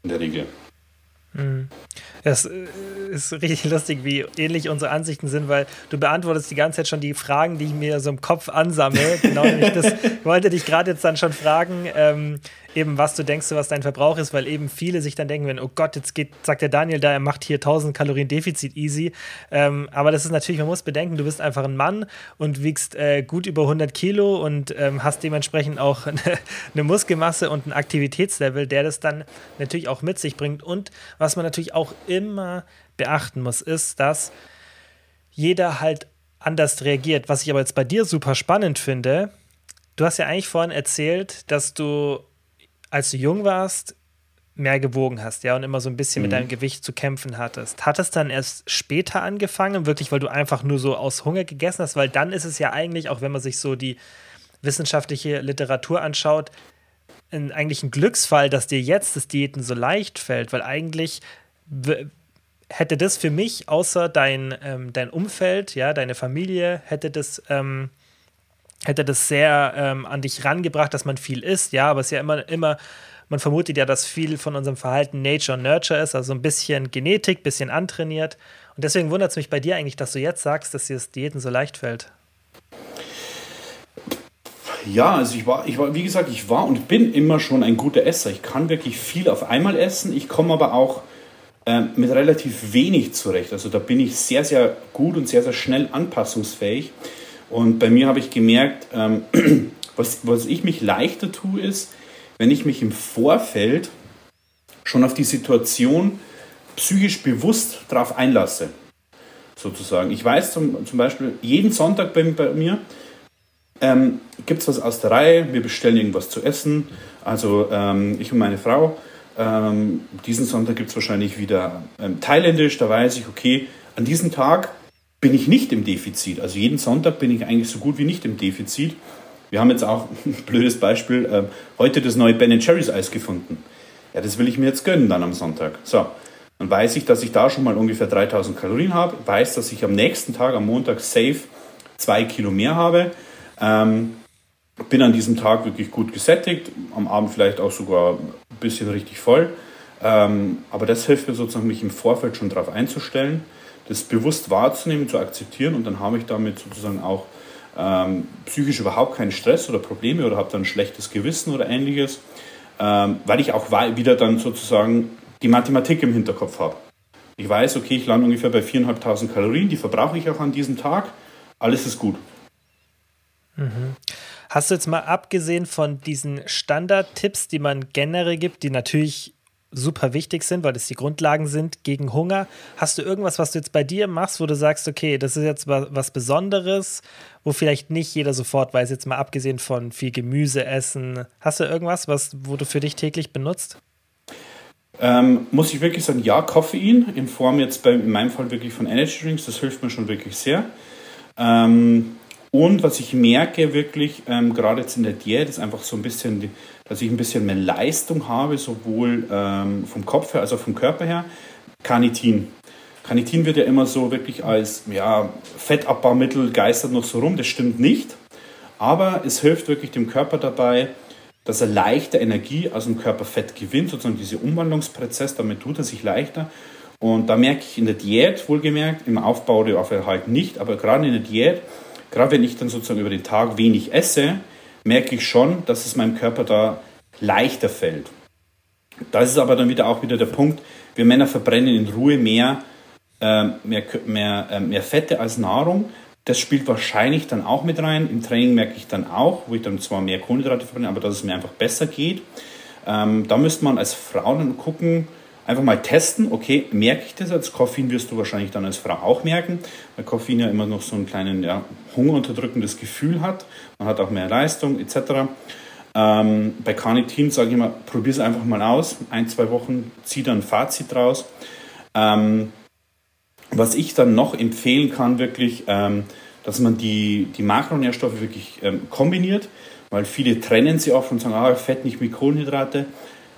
In der Regel. Mhm. Das äh, ist richtig lustig, wie ähnlich unsere Ansichten sind, weil du beantwortest die ganze Zeit schon die Fragen, die ich mir so im Kopf ansammle. Genau, ich das, wollte dich gerade jetzt dann schon fragen, ähm, eben was du denkst, was dein Verbrauch ist, weil eben viele sich dann denken, wenn, oh Gott, jetzt geht, sagt der Daniel da, er macht hier 1000 Kalorien Defizit easy. Ähm, aber das ist natürlich, man muss bedenken, du bist einfach ein Mann und wiegst äh, gut über 100 Kilo und ähm, hast dementsprechend auch eine, eine Muskelmasse und ein Aktivitätslevel, der das dann natürlich auch mit sich bringt. Und was man natürlich auch immer beachten muss, ist, dass jeder halt anders reagiert. Was ich aber jetzt bei dir super spannend finde, du hast ja eigentlich vorhin erzählt, dass du als du jung warst, mehr gewogen hast, ja, und immer so ein bisschen mhm. mit deinem Gewicht zu kämpfen hattest. Hat es dann erst später angefangen, wirklich, weil du einfach nur so aus Hunger gegessen hast? Weil dann ist es ja eigentlich, auch wenn man sich so die wissenschaftliche Literatur anschaut, ein, eigentlich ein Glücksfall, dass dir jetzt das Diäten so leicht fällt, weil eigentlich hätte das für mich, außer dein, ähm, dein Umfeld, ja, deine Familie, hätte das, ähm, hätte das sehr ähm, an dich rangebracht, dass man viel isst, ja, aber es ist ja immer, immer, man vermutet ja, dass viel von unserem Verhalten Nature und Nurture ist, also ein bisschen Genetik, ein bisschen antrainiert. Und deswegen wundert es mich bei dir eigentlich, dass du jetzt sagst, dass dir das Diäten so leicht fällt. Ja, also ich war, ich war, wie gesagt, ich war und bin immer schon ein guter Esser. Ich kann wirklich viel auf einmal essen. Ich komme aber auch ähm, mit relativ wenig zurecht. Also da bin ich sehr, sehr gut und sehr, sehr schnell anpassungsfähig. Und bei mir habe ich gemerkt, ähm, was, was ich mich leichter tue, ist, wenn ich mich im Vorfeld schon auf die Situation psychisch bewusst darauf einlasse. Sozusagen. Ich weiß zum, zum Beispiel, jeden Sonntag bei, bei mir ähm, gibt es was aus der Reihe, wir bestellen irgendwas zu essen. Also ähm, ich und meine Frau ähm, diesen Sonntag gibt es wahrscheinlich wieder ähm, Thailändisch. Da weiß ich, okay, an diesem Tag bin ich nicht im Defizit. Also jeden Sonntag bin ich eigentlich so gut wie nicht im Defizit. Wir haben jetzt auch ein blödes Beispiel, äh, heute das neue Ben Jerry's Eis gefunden. Ja, das will ich mir jetzt gönnen dann am Sonntag. So, dann weiß ich, dass ich da schon mal ungefähr 3000 Kalorien habe, weiß, dass ich am nächsten Tag, am Montag, safe zwei Kilo mehr habe. Ähm, bin an diesem Tag wirklich gut gesättigt, am Abend vielleicht auch sogar ein bisschen richtig voll. Ähm, aber das hilft mir sozusagen, mich im Vorfeld schon darauf einzustellen, das bewusst wahrzunehmen, zu akzeptieren und dann habe ich damit sozusagen auch ähm, psychisch überhaupt keinen Stress oder Probleme oder habe dann ein schlechtes Gewissen oder ähnliches, ähm, weil ich auch wieder dann sozusagen die Mathematik im Hinterkopf habe. Ich weiß, okay, ich lande ungefähr bei 4.500 Kalorien, die verbrauche ich auch an diesem Tag, alles ist gut. Mhm. Hast du jetzt mal abgesehen von diesen Standardtipps, die man generell gibt, die natürlich super wichtig sind, weil das die Grundlagen sind gegen Hunger. Hast du irgendwas, was du jetzt bei dir machst, wo du sagst, okay, das ist jetzt was Besonderes, wo vielleicht nicht jeder sofort weiß, jetzt mal abgesehen von viel Gemüse essen. Hast du irgendwas, was, wo du für dich täglich benutzt? Ähm, muss ich wirklich sagen, ja, Koffein in Form jetzt bei, in meinem Fall wirklich von Energy Drinks, das hilft mir schon wirklich sehr. Ähm, und was ich merke wirklich, ähm, gerade jetzt in der Diät, ist einfach so ein bisschen, dass ich ein bisschen mehr Leistung habe, sowohl ähm, vom Kopf her als auch vom Körper her. Carnitin. Carnitin wird ja immer so wirklich als ja, Fettabbaumittel geistert noch so rum. Das stimmt nicht. Aber es hilft wirklich dem Körper dabei, dass er leichter Energie aus dem Körperfett gewinnt, sozusagen dieser Umwandlungsprozess, damit tut er sich leichter. Und da merke ich in der Diät, wohlgemerkt, im Aufbau der Aufenthalt nicht, aber gerade in der Diät, gerade wenn ich dann sozusagen über den Tag wenig esse, merke ich schon, dass es meinem Körper da leichter fällt. Da ist aber dann wieder auch wieder der Punkt, wir Männer verbrennen in Ruhe mehr, äh, mehr, mehr, äh, mehr Fette als Nahrung. Das spielt wahrscheinlich dann auch mit rein. Im Training merke ich dann auch, wo ich dann zwar mehr Kohlenhydrate verbrenne, aber dass es mir einfach besser geht. Ähm, da müsste man als Frau dann gucken, einfach mal testen, okay, merke ich das jetzt? Koffein wirst du wahrscheinlich dann als Frau auch merken, weil Koffein ja immer noch so einen kleinen ja, hungerunterdrückendes Gefühl hat. Man hat auch mehr Leistung etc. Ähm, bei Carnitin sage ich immer, probier es einfach mal aus. Ein, zwei Wochen, zieh dann ein Fazit draus. Ähm, was ich dann noch empfehlen kann, wirklich, ähm, dass man die, die Makronährstoffe wirklich ähm, kombiniert, weil viele trennen sie oft und sagen, ah, Fett nicht mit Kohlenhydrate.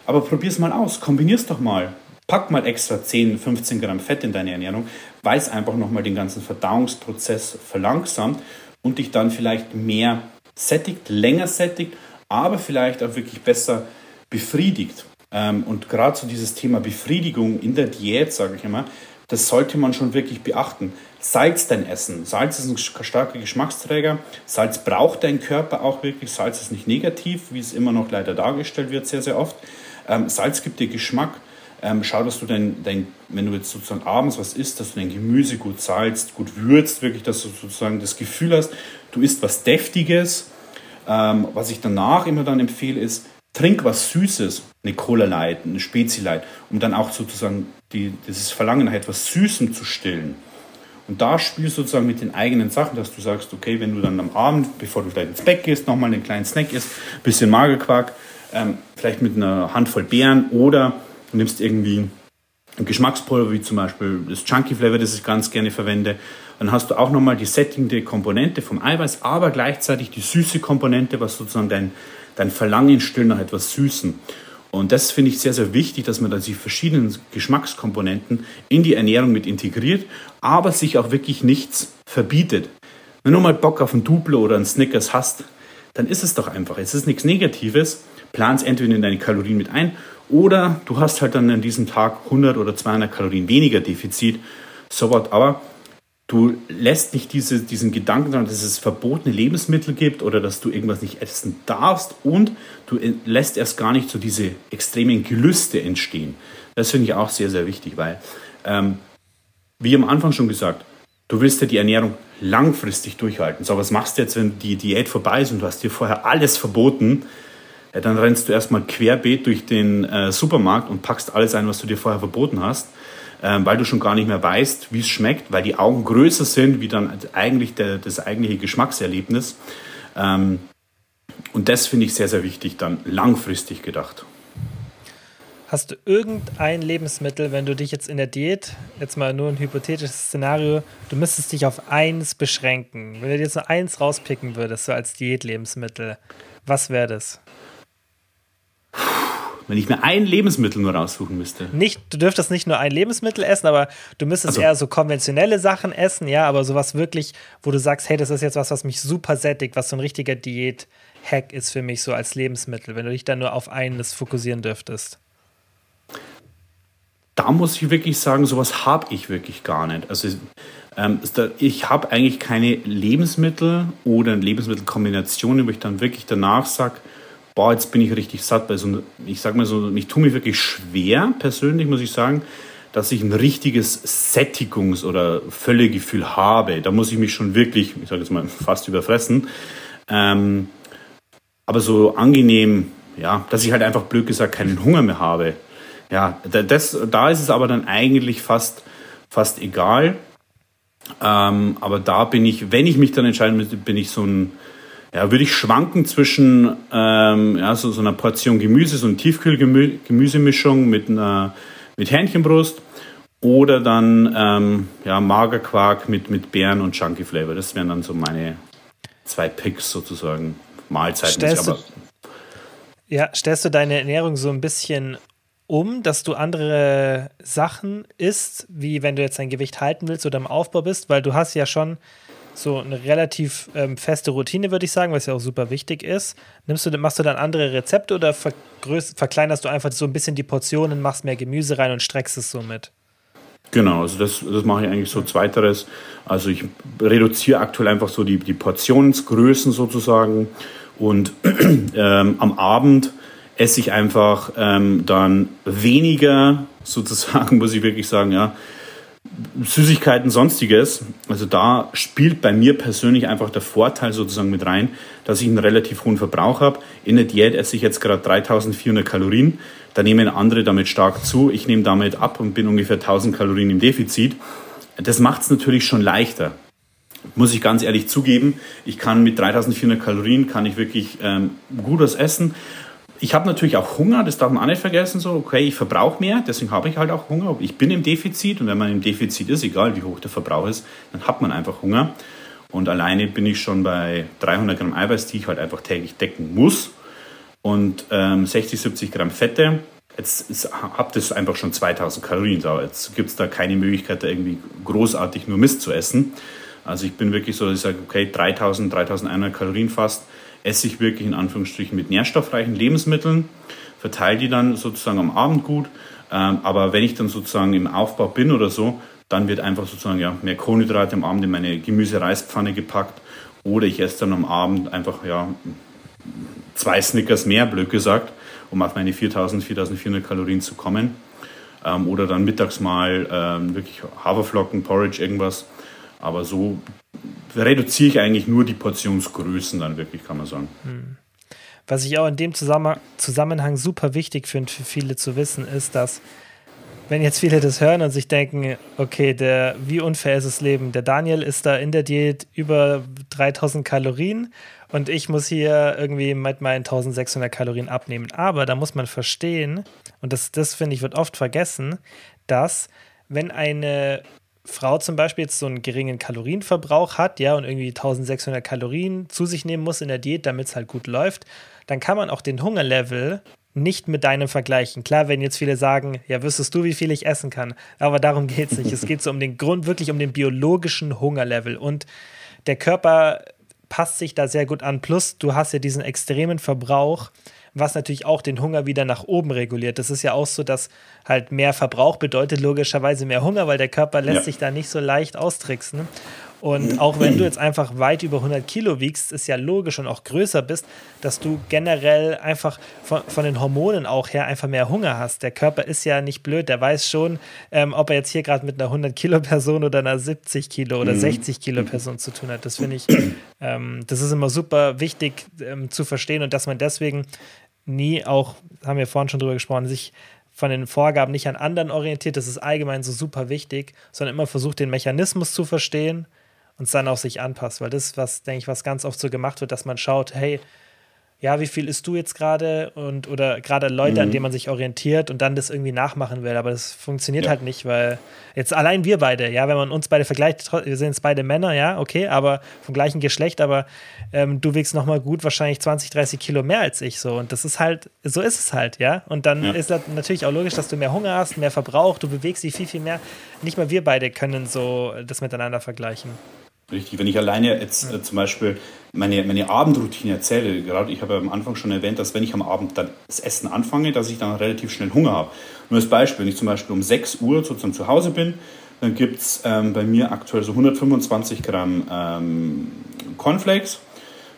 Aber probier es mal aus, kombinier es doch mal. Pack mal extra 10, 15 Gramm Fett in deine Ernährung, weil es einfach nochmal den ganzen Verdauungsprozess verlangsamt und dich dann vielleicht mehr sättigt, länger sättigt, aber vielleicht auch wirklich besser befriedigt. Ähm, und gerade so dieses Thema Befriedigung in der Diät, sage ich immer, das sollte man schon wirklich beachten. Salz dein Essen. Salz ist ein starker Geschmacksträger. Salz braucht dein Körper auch wirklich. Salz ist nicht negativ, wie es immer noch leider dargestellt wird, sehr, sehr oft. Ähm, Salz gibt dir Geschmack. Ähm, schau, dass du dein, dein, wenn du jetzt sozusagen abends was isst, dass du dein Gemüse gut salzt, gut würzt, wirklich, dass du sozusagen das Gefühl hast, du isst was Deftiges. Ähm, was ich danach immer dann empfehle, ist, trink was Süßes, eine Cola Light, eine Spezi Light, um dann auch sozusagen die, dieses Verlangen nach etwas Süßem zu stillen. Und da spielst du sozusagen mit den eigenen Sachen, dass du sagst, okay, wenn du dann am Abend, bevor du vielleicht ins Bett gehst, nochmal einen kleinen Snack isst, bisschen Magerquark, ähm, vielleicht mit einer Handvoll Beeren oder du nimmst irgendwie ein Geschmackspulver, wie zum Beispiel das Chunky Flavor, das ich ganz gerne verwende. Dann hast du auch nochmal die sättigende Komponente vom Eiweiß, aber gleichzeitig die süße Komponente, was sozusagen dein, dein Verlangen stillt nach etwas Süßen. Und das finde ich sehr, sehr wichtig, dass man da die verschiedenen Geschmackskomponenten in die Ernährung mit integriert, aber sich auch wirklich nichts verbietet. Wenn du mal Bock auf ein Duplo oder ein Snickers hast, dann ist es doch einfach. Es ist nichts Negatives. Plan es entweder in deine Kalorien mit ein oder du hast halt dann an diesem Tag 100 oder 200 Kalorien weniger Defizit. So what. Aber du lässt nicht diese, diesen Gedanken daran, dass es verbotene Lebensmittel gibt oder dass du irgendwas nicht essen darfst und du lässt erst gar nicht so diese extremen Gelüste entstehen. Das finde ich auch sehr, sehr wichtig, weil, ähm, wie am Anfang schon gesagt, du willst ja die Ernährung langfristig durchhalten. So, was machst du jetzt, wenn die Diät vorbei ist und du hast dir vorher alles verboten? Ja, dann rennst du erstmal querbeet durch den äh, Supermarkt und packst alles ein, was du dir vorher verboten hast ähm, weil du schon gar nicht mehr weißt, wie es schmeckt, weil die Augen größer sind, wie dann eigentlich der, das eigentliche Geschmackserlebnis. Ähm, und das finde ich sehr, sehr wichtig, dann langfristig gedacht. Hast du irgendein Lebensmittel, wenn du dich jetzt in der Diät, jetzt mal nur ein hypothetisches Szenario, du müsstest dich auf eins beschränken. Wenn du dir jetzt nur eins rauspicken würdest, so als Diätlebensmittel, was wäre das? Wenn ich mir ein Lebensmittel nur raussuchen müsste. Nicht, du dürftest nicht nur ein Lebensmittel essen, aber du müsstest also. eher so konventionelle Sachen essen, ja, aber sowas wirklich, wo du sagst, hey, das ist jetzt was, was mich super sättigt, was so ein richtiger Diät-Hack ist für mich so als Lebensmittel, wenn du dich dann nur auf eines fokussieren dürftest. Da muss ich wirklich sagen, sowas habe ich wirklich gar nicht. Also ähm, ich habe eigentlich keine Lebensmittel oder Lebensmittelkombinationen, wo ich dann wirklich danach sage, boah, jetzt bin ich richtig satt. Bei so, ich sag mal so, ich tue mir wirklich schwer, persönlich muss ich sagen, dass ich ein richtiges Sättigungs- oder Völlegefühl habe. Da muss ich mich schon wirklich, ich sage jetzt mal, fast überfressen. Ähm, aber so angenehm, ja, dass ich halt einfach blöd gesagt keinen Hunger mehr habe. Ja, das, da ist es aber dann eigentlich fast, fast egal. Ähm, aber da bin ich, wenn ich mich dann entscheiden müsste, bin ich so ein, ja, würde ich schwanken zwischen ähm, ja, so, so einer Portion Gemüse, so eine Tiefkühlgemüsemischung mit, einer, mit Hähnchenbrust oder dann ähm, ja, Magerquark mit, mit Beeren und Chunky Flavor. Das wären dann so meine zwei Picks sozusagen, Mahlzeiten. Stellst du, ja, stellst du deine Ernährung so ein bisschen um, dass du andere Sachen isst, wie wenn du jetzt dein Gewicht halten willst oder im Aufbau bist, weil du hast ja schon so eine relativ ähm, feste Routine, würde ich sagen, was ja auch super wichtig ist. Nimmst du, machst du dann andere Rezepte oder verkleinerst du einfach so ein bisschen die Portionen, machst mehr Gemüse rein und streckst es so mit? Genau, also das, das mache ich eigentlich so zweiteres. Also ich reduziere aktuell einfach so die, die Portionsgrößen sozusagen und ähm, am Abend esse ich einfach ähm, dann weniger sozusagen, muss ich wirklich sagen, ja, Süßigkeiten, sonstiges. Also da spielt bei mir persönlich einfach der Vorteil sozusagen mit rein, dass ich einen relativ hohen Verbrauch habe. In der Diät esse ich jetzt gerade 3400 Kalorien. Da nehmen andere damit stark zu. Ich nehme damit ab und bin ungefähr 1000 Kalorien im Defizit. Das macht es natürlich schon leichter. Muss ich ganz ehrlich zugeben. Ich kann mit 3400 Kalorien kann ich wirklich ähm, gut was essen ich habe natürlich auch Hunger, das darf man auch nicht vergessen. So, okay, ich verbrauche mehr, deswegen habe ich halt auch Hunger. Ich bin im Defizit und wenn man im Defizit ist, egal wie hoch der Verbrauch ist, dann hat man einfach Hunger. Und alleine bin ich schon bei 300 Gramm Eiweiß, die ich halt einfach täglich decken muss. Und ähm, 60, 70 Gramm Fette. Jetzt, jetzt habt ihr einfach schon 2000 Kalorien da. Jetzt gibt es da keine Möglichkeit, da irgendwie großartig nur Mist zu essen. Also ich bin wirklich so, dass ich sage, okay, 3000, 3100 Kalorien fast esse ich wirklich in Anführungsstrichen mit nährstoffreichen Lebensmitteln, verteile die dann sozusagen am Abend gut. Ähm, aber wenn ich dann sozusagen im Aufbau bin oder so, dann wird einfach sozusagen ja, mehr Kohlenhydrate am Abend in meine Gemüse-Reispfanne gepackt oder ich esse dann am Abend einfach ja, zwei Snickers mehr, blöd gesagt, um auf meine 4000, 4400 Kalorien zu kommen. Ähm, oder dann mittags mal ähm, wirklich Haferflocken, Porridge, irgendwas. Aber so reduziere ich eigentlich nur die Portionsgrößen dann wirklich, kann man sagen. Hm. Was ich auch in dem Zusammenhang super wichtig finde für viele zu wissen, ist, dass wenn jetzt viele das hören und sich denken, okay, der, wie unfair ist das Leben? Der Daniel ist da in der Diät über 3000 Kalorien und ich muss hier irgendwie mit meinen 1600 Kalorien abnehmen. Aber da muss man verstehen, und das, das finde ich wird oft vergessen, dass wenn eine Frau zum Beispiel jetzt so einen geringen Kalorienverbrauch hat, ja, und irgendwie 1600 Kalorien zu sich nehmen muss in der Diät, damit es halt gut läuft, dann kann man auch den Hungerlevel nicht mit deinem vergleichen. Klar, wenn jetzt viele sagen, ja, wüsstest du, wie viel ich essen kann, aber darum geht es nicht. es geht so um den Grund, wirklich um den biologischen Hungerlevel und der Körper passt sich da sehr gut an. Plus, du hast ja diesen extremen Verbrauch, was natürlich auch den Hunger wieder nach oben reguliert. Das ist ja auch so, dass halt mehr Verbrauch bedeutet logischerweise mehr Hunger, weil der Körper lässt ja. sich da nicht so leicht austricksen. Und auch wenn du jetzt einfach weit über 100 Kilo wiegst, ist ja logisch und auch größer bist, dass du generell einfach von, von den Hormonen auch her einfach mehr Hunger hast. Der Körper ist ja nicht blöd, der weiß schon, ähm, ob er jetzt hier gerade mit einer 100 Kilo Person oder einer 70 Kilo oder mhm. 60 Kilo Person zu tun hat. Das finde ich, ähm, das ist immer super wichtig ähm, zu verstehen und dass man deswegen nie auch, haben wir vorhin schon drüber gesprochen, sich von den Vorgaben nicht an anderen orientiert, das ist allgemein so super wichtig, sondern immer versucht, den Mechanismus zu verstehen und es dann auch sich anpasst, weil das was, denke ich, was ganz oft so gemacht wird, dass man schaut, hey, ja, wie viel isst du jetzt gerade und oder gerade Leute, mhm. an denen man sich orientiert und dann das irgendwie nachmachen will. Aber das funktioniert ja. halt nicht, weil jetzt allein wir beide, ja, wenn man uns beide vergleicht, wir sind jetzt beide Männer, ja, okay, aber vom gleichen Geschlecht, aber ähm, du wiegst nochmal gut wahrscheinlich 20, 30 Kilo mehr als ich so. Und das ist halt, so ist es halt, ja. Und dann ja. ist das natürlich auch logisch, dass du mehr Hunger hast, mehr Verbrauch, du bewegst dich viel, viel mehr. Nicht mal wir beide können so das miteinander vergleichen. Richtig, wenn ich alleine jetzt äh, zum Beispiel meine, meine Abendroutine erzähle, gerade ich habe ja am Anfang schon erwähnt, dass wenn ich am Abend dann das Essen anfange, dass ich dann relativ schnell Hunger habe. Nur als Beispiel, wenn ich zum Beispiel um 6 Uhr sozusagen zu Hause bin, dann gibt es ähm, bei mir aktuell so 125 Gramm ähm, Cornflakes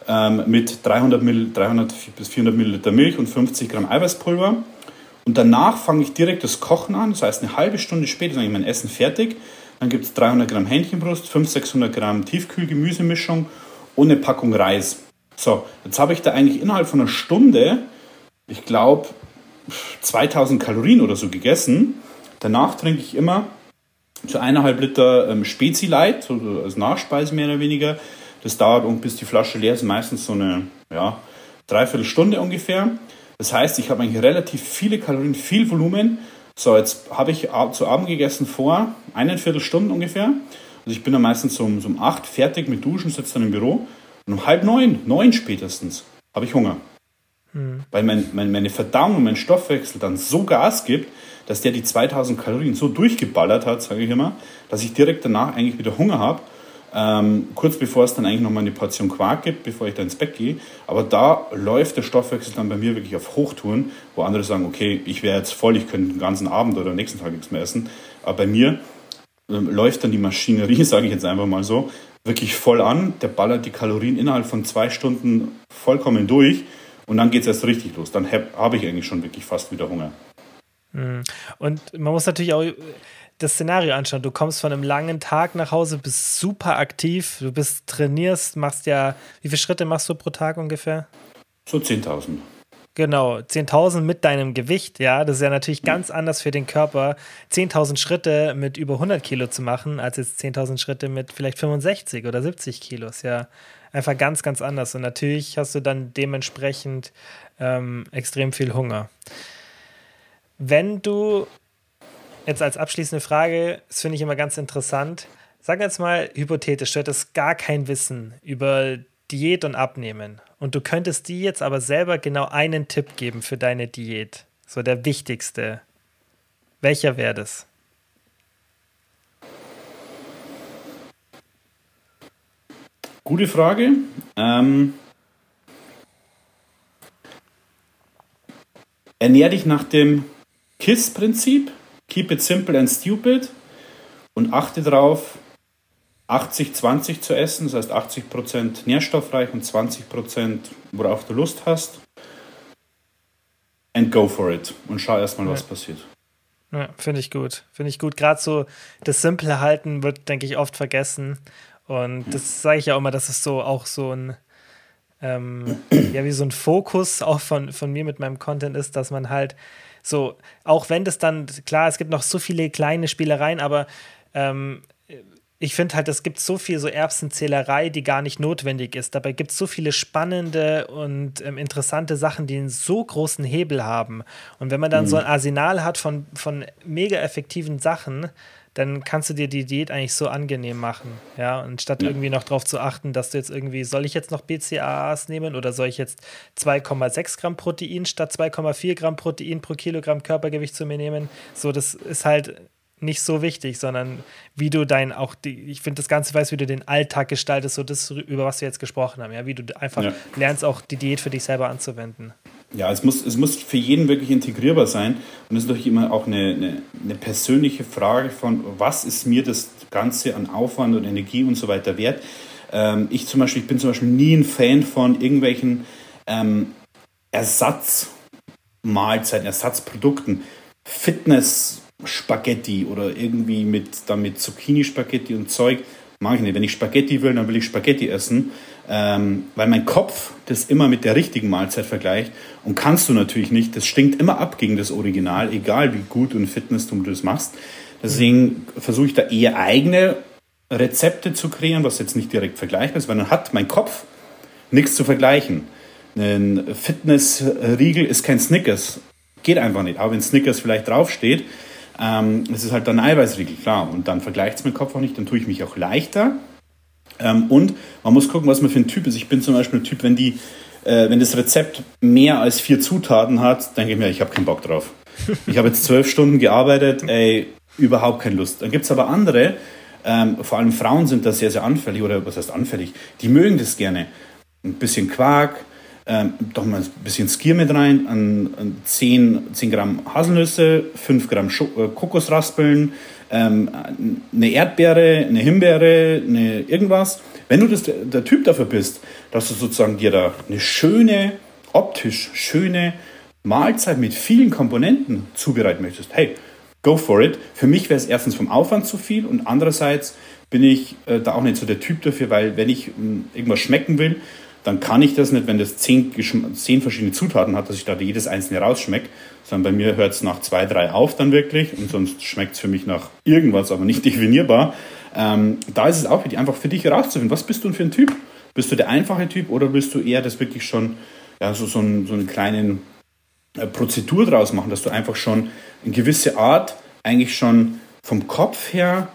ähm, mit 300, Mill, 300 bis 400 Milliliter Milch und 50 Gramm Eiweißpulver. Und danach fange ich direkt das Kochen an, das heißt eine halbe Stunde später ist eigentlich mein Essen fertig dann gibt es 300 Gramm Hähnchenbrust, 500, 600 Gramm Tiefkühlgemüsemischung und eine Packung Reis. So, jetzt habe ich da eigentlich innerhalb von einer Stunde, ich glaube, 2000 Kalorien oder so gegessen. Danach trinke ich immer zu eineinhalb Liter ähm, Spezi Light, so als Nachspeise mehr oder weniger. Das dauert, bis die Flasche leer ist, meistens so eine ja, Dreiviertelstunde ungefähr. Das heißt, ich habe eigentlich relativ viele Kalorien, viel Volumen so, jetzt habe ich zu Abend gegessen vor einen Viertelstunden ungefähr. Also ich bin dann meistens um, um acht fertig mit Duschen, sitze dann im Büro. Und um halb neun, neun spätestens, habe ich Hunger. Mhm. Weil mein, mein, meine Verdauung und mein Stoffwechsel dann so Gas gibt, dass der die 2000 Kalorien so durchgeballert hat, sage ich immer, dass ich direkt danach eigentlich wieder Hunger habe ähm, kurz bevor es dann eigentlich noch mal eine Portion Quark gibt, bevor ich dann ins Bett gehe. Aber da läuft der Stoffwechsel dann bei mir wirklich auf Hochtouren, wo andere sagen, okay, ich wäre jetzt voll, ich könnte den ganzen Abend oder nächsten Tag nichts mehr essen. Aber bei mir ähm, läuft dann die Maschinerie, sage ich jetzt einfach mal so, wirklich voll an. Der ballert die Kalorien innerhalb von zwei Stunden vollkommen durch und dann geht es erst richtig los. Dann habe ich eigentlich schon wirklich fast wieder Hunger. Mhm. Und man muss natürlich auch das Szenario anschauen. Du kommst von einem langen Tag nach Hause, bist super aktiv, du bist trainierst, machst ja, wie viele Schritte machst du pro Tag ungefähr? So 10.000. Genau, 10.000 mit deinem Gewicht, ja, das ist ja natürlich ganz anders für den Körper, 10.000 Schritte mit über 100 Kilo zu machen, als jetzt 10.000 Schritte mit vielleicht 65 oder 70 Kilo. Ist ja einfach ganz, ganz anders. Und natürlich hast du dann dementsprechend ähm, extrem viel Hunger. Wenn du jetzt als abschließende Frage, das finde ich immer ganz interessant. Sag jetzt mal hypothetisch, du hättest gar kein Wissen über Diät und Abnehmen und du könntest dir jetzt aber selber genau einen Tipp geben für deine Diät. So der wichtigste. Welcher wäre das? Gute Frage. Ähm, ernähr dich nach dem KISS-Prinzip. Keep it simple and stupid und achte darauf, 80-20 zu essen, das heißt 80% nährstoffreich und 20% worauf du Lust hast. And go for it und schau erstmal, ja. was passiert. Ja, finde ich gut. Finde ich gut. Gerade so das simple Halten wird, denke ich, oft vergessen. Und das sage ich ja auch immer, dass es so auch so ein, ähm, ja, wie so ein Fokus auch von, von mir mit meinem Content ist, dass man halt so, auch wenn das dann, klar, es gibt noch so viele kleine Spielereien, aber ähm, ich finde halt, es gibt so viel so Erbsenzählerei, die gar nicht notwendig ist. Dabei gibt es so viele spannende und ähm, interessante Sachen, die einen so großen Hebel haben. Und wenn man dann mhm. so ein Arsenal hat von, von mega effektiven Sachen, dann kannst du dir die Diät eigentlich so angenehm machen. Ja, und statt ja. irgendwie noch darauf zu achten, dass du jetzt irgendwie, soll ich jetzt noch BCAAs nehmen oder soll ich jetzt 2,6 Gramm Protein statt 2,4 Gramm Protein pro Kilogramm Körpergewicht zu mir nehmen? So, das ist halt nicht so wichtig, sondern wie du dein auch die, ich finde das Ganze weiß, wie du den Alltag gestaltest, so das, über was wir jetzt gesprochen haben, ja, wie du einfach ja. lernst, auch die Diät für dich selber anzuwenden. Ja, es muss, es muss für jeden wirklich integrierbar sein und es ist natürlich immer auch eine, eine, eine persönliche Frage von, was ist mir das Ganze an Aufwand und Energie und so weiter wert. Ähm, ich zum Beispiel, ich bin zum Beispiel nie ein Fan von irgendwelchen ähm, Ersatzmahlzeiten, Ersatzprodukten, Fitness, Spaghetti oder irgendwie mit, damit Zucchini-Spaghetti und Zeug. Mag ich nicht. Wenn ich Spaghetti will, dann will ich Spaghetti essen, ähm, weil mein Kopf das immer mit der richtigen Mahlzeit vergleicht. Und kannst du natürlich nicht. Das stinkt immer ab gegen das Original, egal wie gut und Fitness du das machst. Deswegen versuche ich da eher eigene Rezepte zu kreieren, was jetzt nicht direkt vergleichbar ist, weil dann hat mein Kopf nichts zu vergleichen. Ein Fitnessriegel ist kein Snickers. Geht einfach nicht. Aber wenn Snickers vielleicht draufsteht, ähm, es ist halt dann Eiweißriegel, klar. Und dann vergleicht es mit Kopf auch nicht, dann tue ich mich auch leichter. Ähm, und man muss gucken, was man für ein Typ ist. Ich bin zum Beispiel ein Typ, wenn, die, äh, wenn das Rezept mehr als vier Zutaten hat, denke ich mir, ich habe keinen Bock drauf. Ich habe jetzt zwölf Stunden gearbeitet, ey, überhaupt keine Lust. Dann gibt es aber andere, ähm, vor allem Frauen sind da sehr, sehr anfällig, oder was heißt anfällig? Die mögen das gerne. Ein bisschen Quark, ähm, doch mal ein bisschen Skier mit rein, an, an 10, 10 Gramm Haselnüsse, 5 Gramm Scho äh, Kokosraspeln, ähm, eine Erdbeere, eine Himbeere, eine irgendwas. Wenn du das, der, Typ dafür bist, dass du sozusagen dir da eine schöne, optisch schöne Mahlzeit mit vielen Komponenten zubereiten möchtest, hey, go for it. Für mich wäre es erstens vom Aufwand zu viel und andererseits bin ich äh, da auch nicht so der Typ dafür, weil wenn ich äh, irgendwas schmecken will, dann kann ich das nicht, wenn das zehn, zehn verschiedene Zutaten hat, dass ich da jedes einzelne rausschmecke, sondern bei mir hört es nach zwei, drei auf dann wirklich und sonst schmeckt es für mich nach irgendwas, aber nicht definierbar. Ähm, da ist es auch wichtig, einfach für dich herauszufinden, was bist du denn für ein Typ? Bist du der einfache Typ oder willst du eher das wirklich schon, ja, so, so, einen, so einen kleinen äh, Prozedur draus machen, dass du einfach schon in gewisse Art eigentlich schon vom Kopf her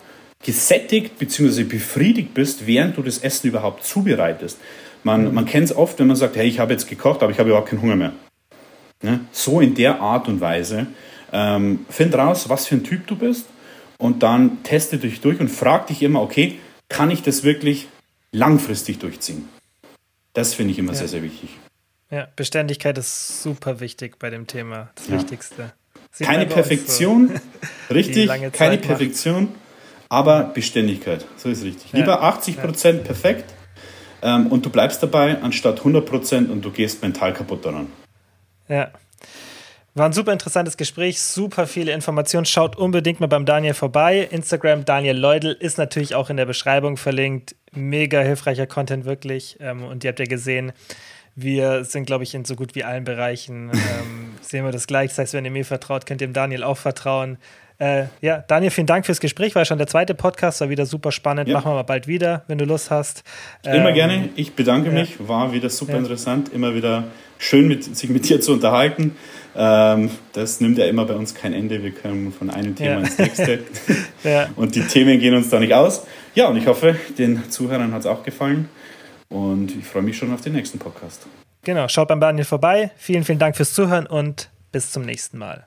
gesättigt bzw. befriedigt bist, während du das Essen überhaupt zubereitest. Man, man kennt es oft, wenn man sagt, hey, ich habe jetzt gekocht, aber ich habe überhaupt keinen Hunger mehr. Ne? So in der Art und Weise. Ähm, find raus, was für ein Typ du bist und dann teste dich durch und frag dich immer, okay, kann ich das wirklich langfristig durchziehen? Das finde ich immer ja. sehr, sehr wichtig. Ja, Beständigkeit ist super wichtig bei dem Thema. Das ja. Wichtigste. Sieht keine Perfektion, so. richtig, keine Perfektion, aber Beständigkeit. So ist richtig. Ja. Lieber 80 Prozent perfekt ähm, und du bleibst dabei, anstatt 100% und du gehst mental kaputt daran. Ja. War ein super interessantes Gespräch, super viele Informationen. Schaut unbedingt mal beim Daniel vorbei. Instagram Daniel Leudel ist natürlich auch in der Beschreibung verlinkt. Mega hilfreicher Content, wirklich. Ähm, und ihr habt ja gesehen, wir sind, glaube ich, in so gut wie allen Bereichen. Ähm, sehen wir das gleich. Das heißt, wenn ihr mir vertraut, könnt ihr dem Daniel auch vertrauen. Äh, ja, Daniel, vielen Dank fürs Gespräch. War schon der zweite Podcast, war wieder super spannend. Ja. Machen wir mal bald wieder, wenn du Lust hast. Immer ähm, gerne. Ich bedanke mich. War wieder super ja. interessant. Immer wieder schön, mit, sich mit dir zu unterhalten. Ähm, das nimmt ja immer bei uns kein Ende. Wir können von einem Thema ja. ins nächste. Und die Themen gehen uns da nicht aus. Ja, und ich hoffe, den Zuhörern hat es auch gefallen. Und ich freue mich schon auf den nächsten Podcast. Genau, schaut beim Daniel vorbei. Vielen, vielen Dank fürs Zuhören und bis zum nächsten Mal.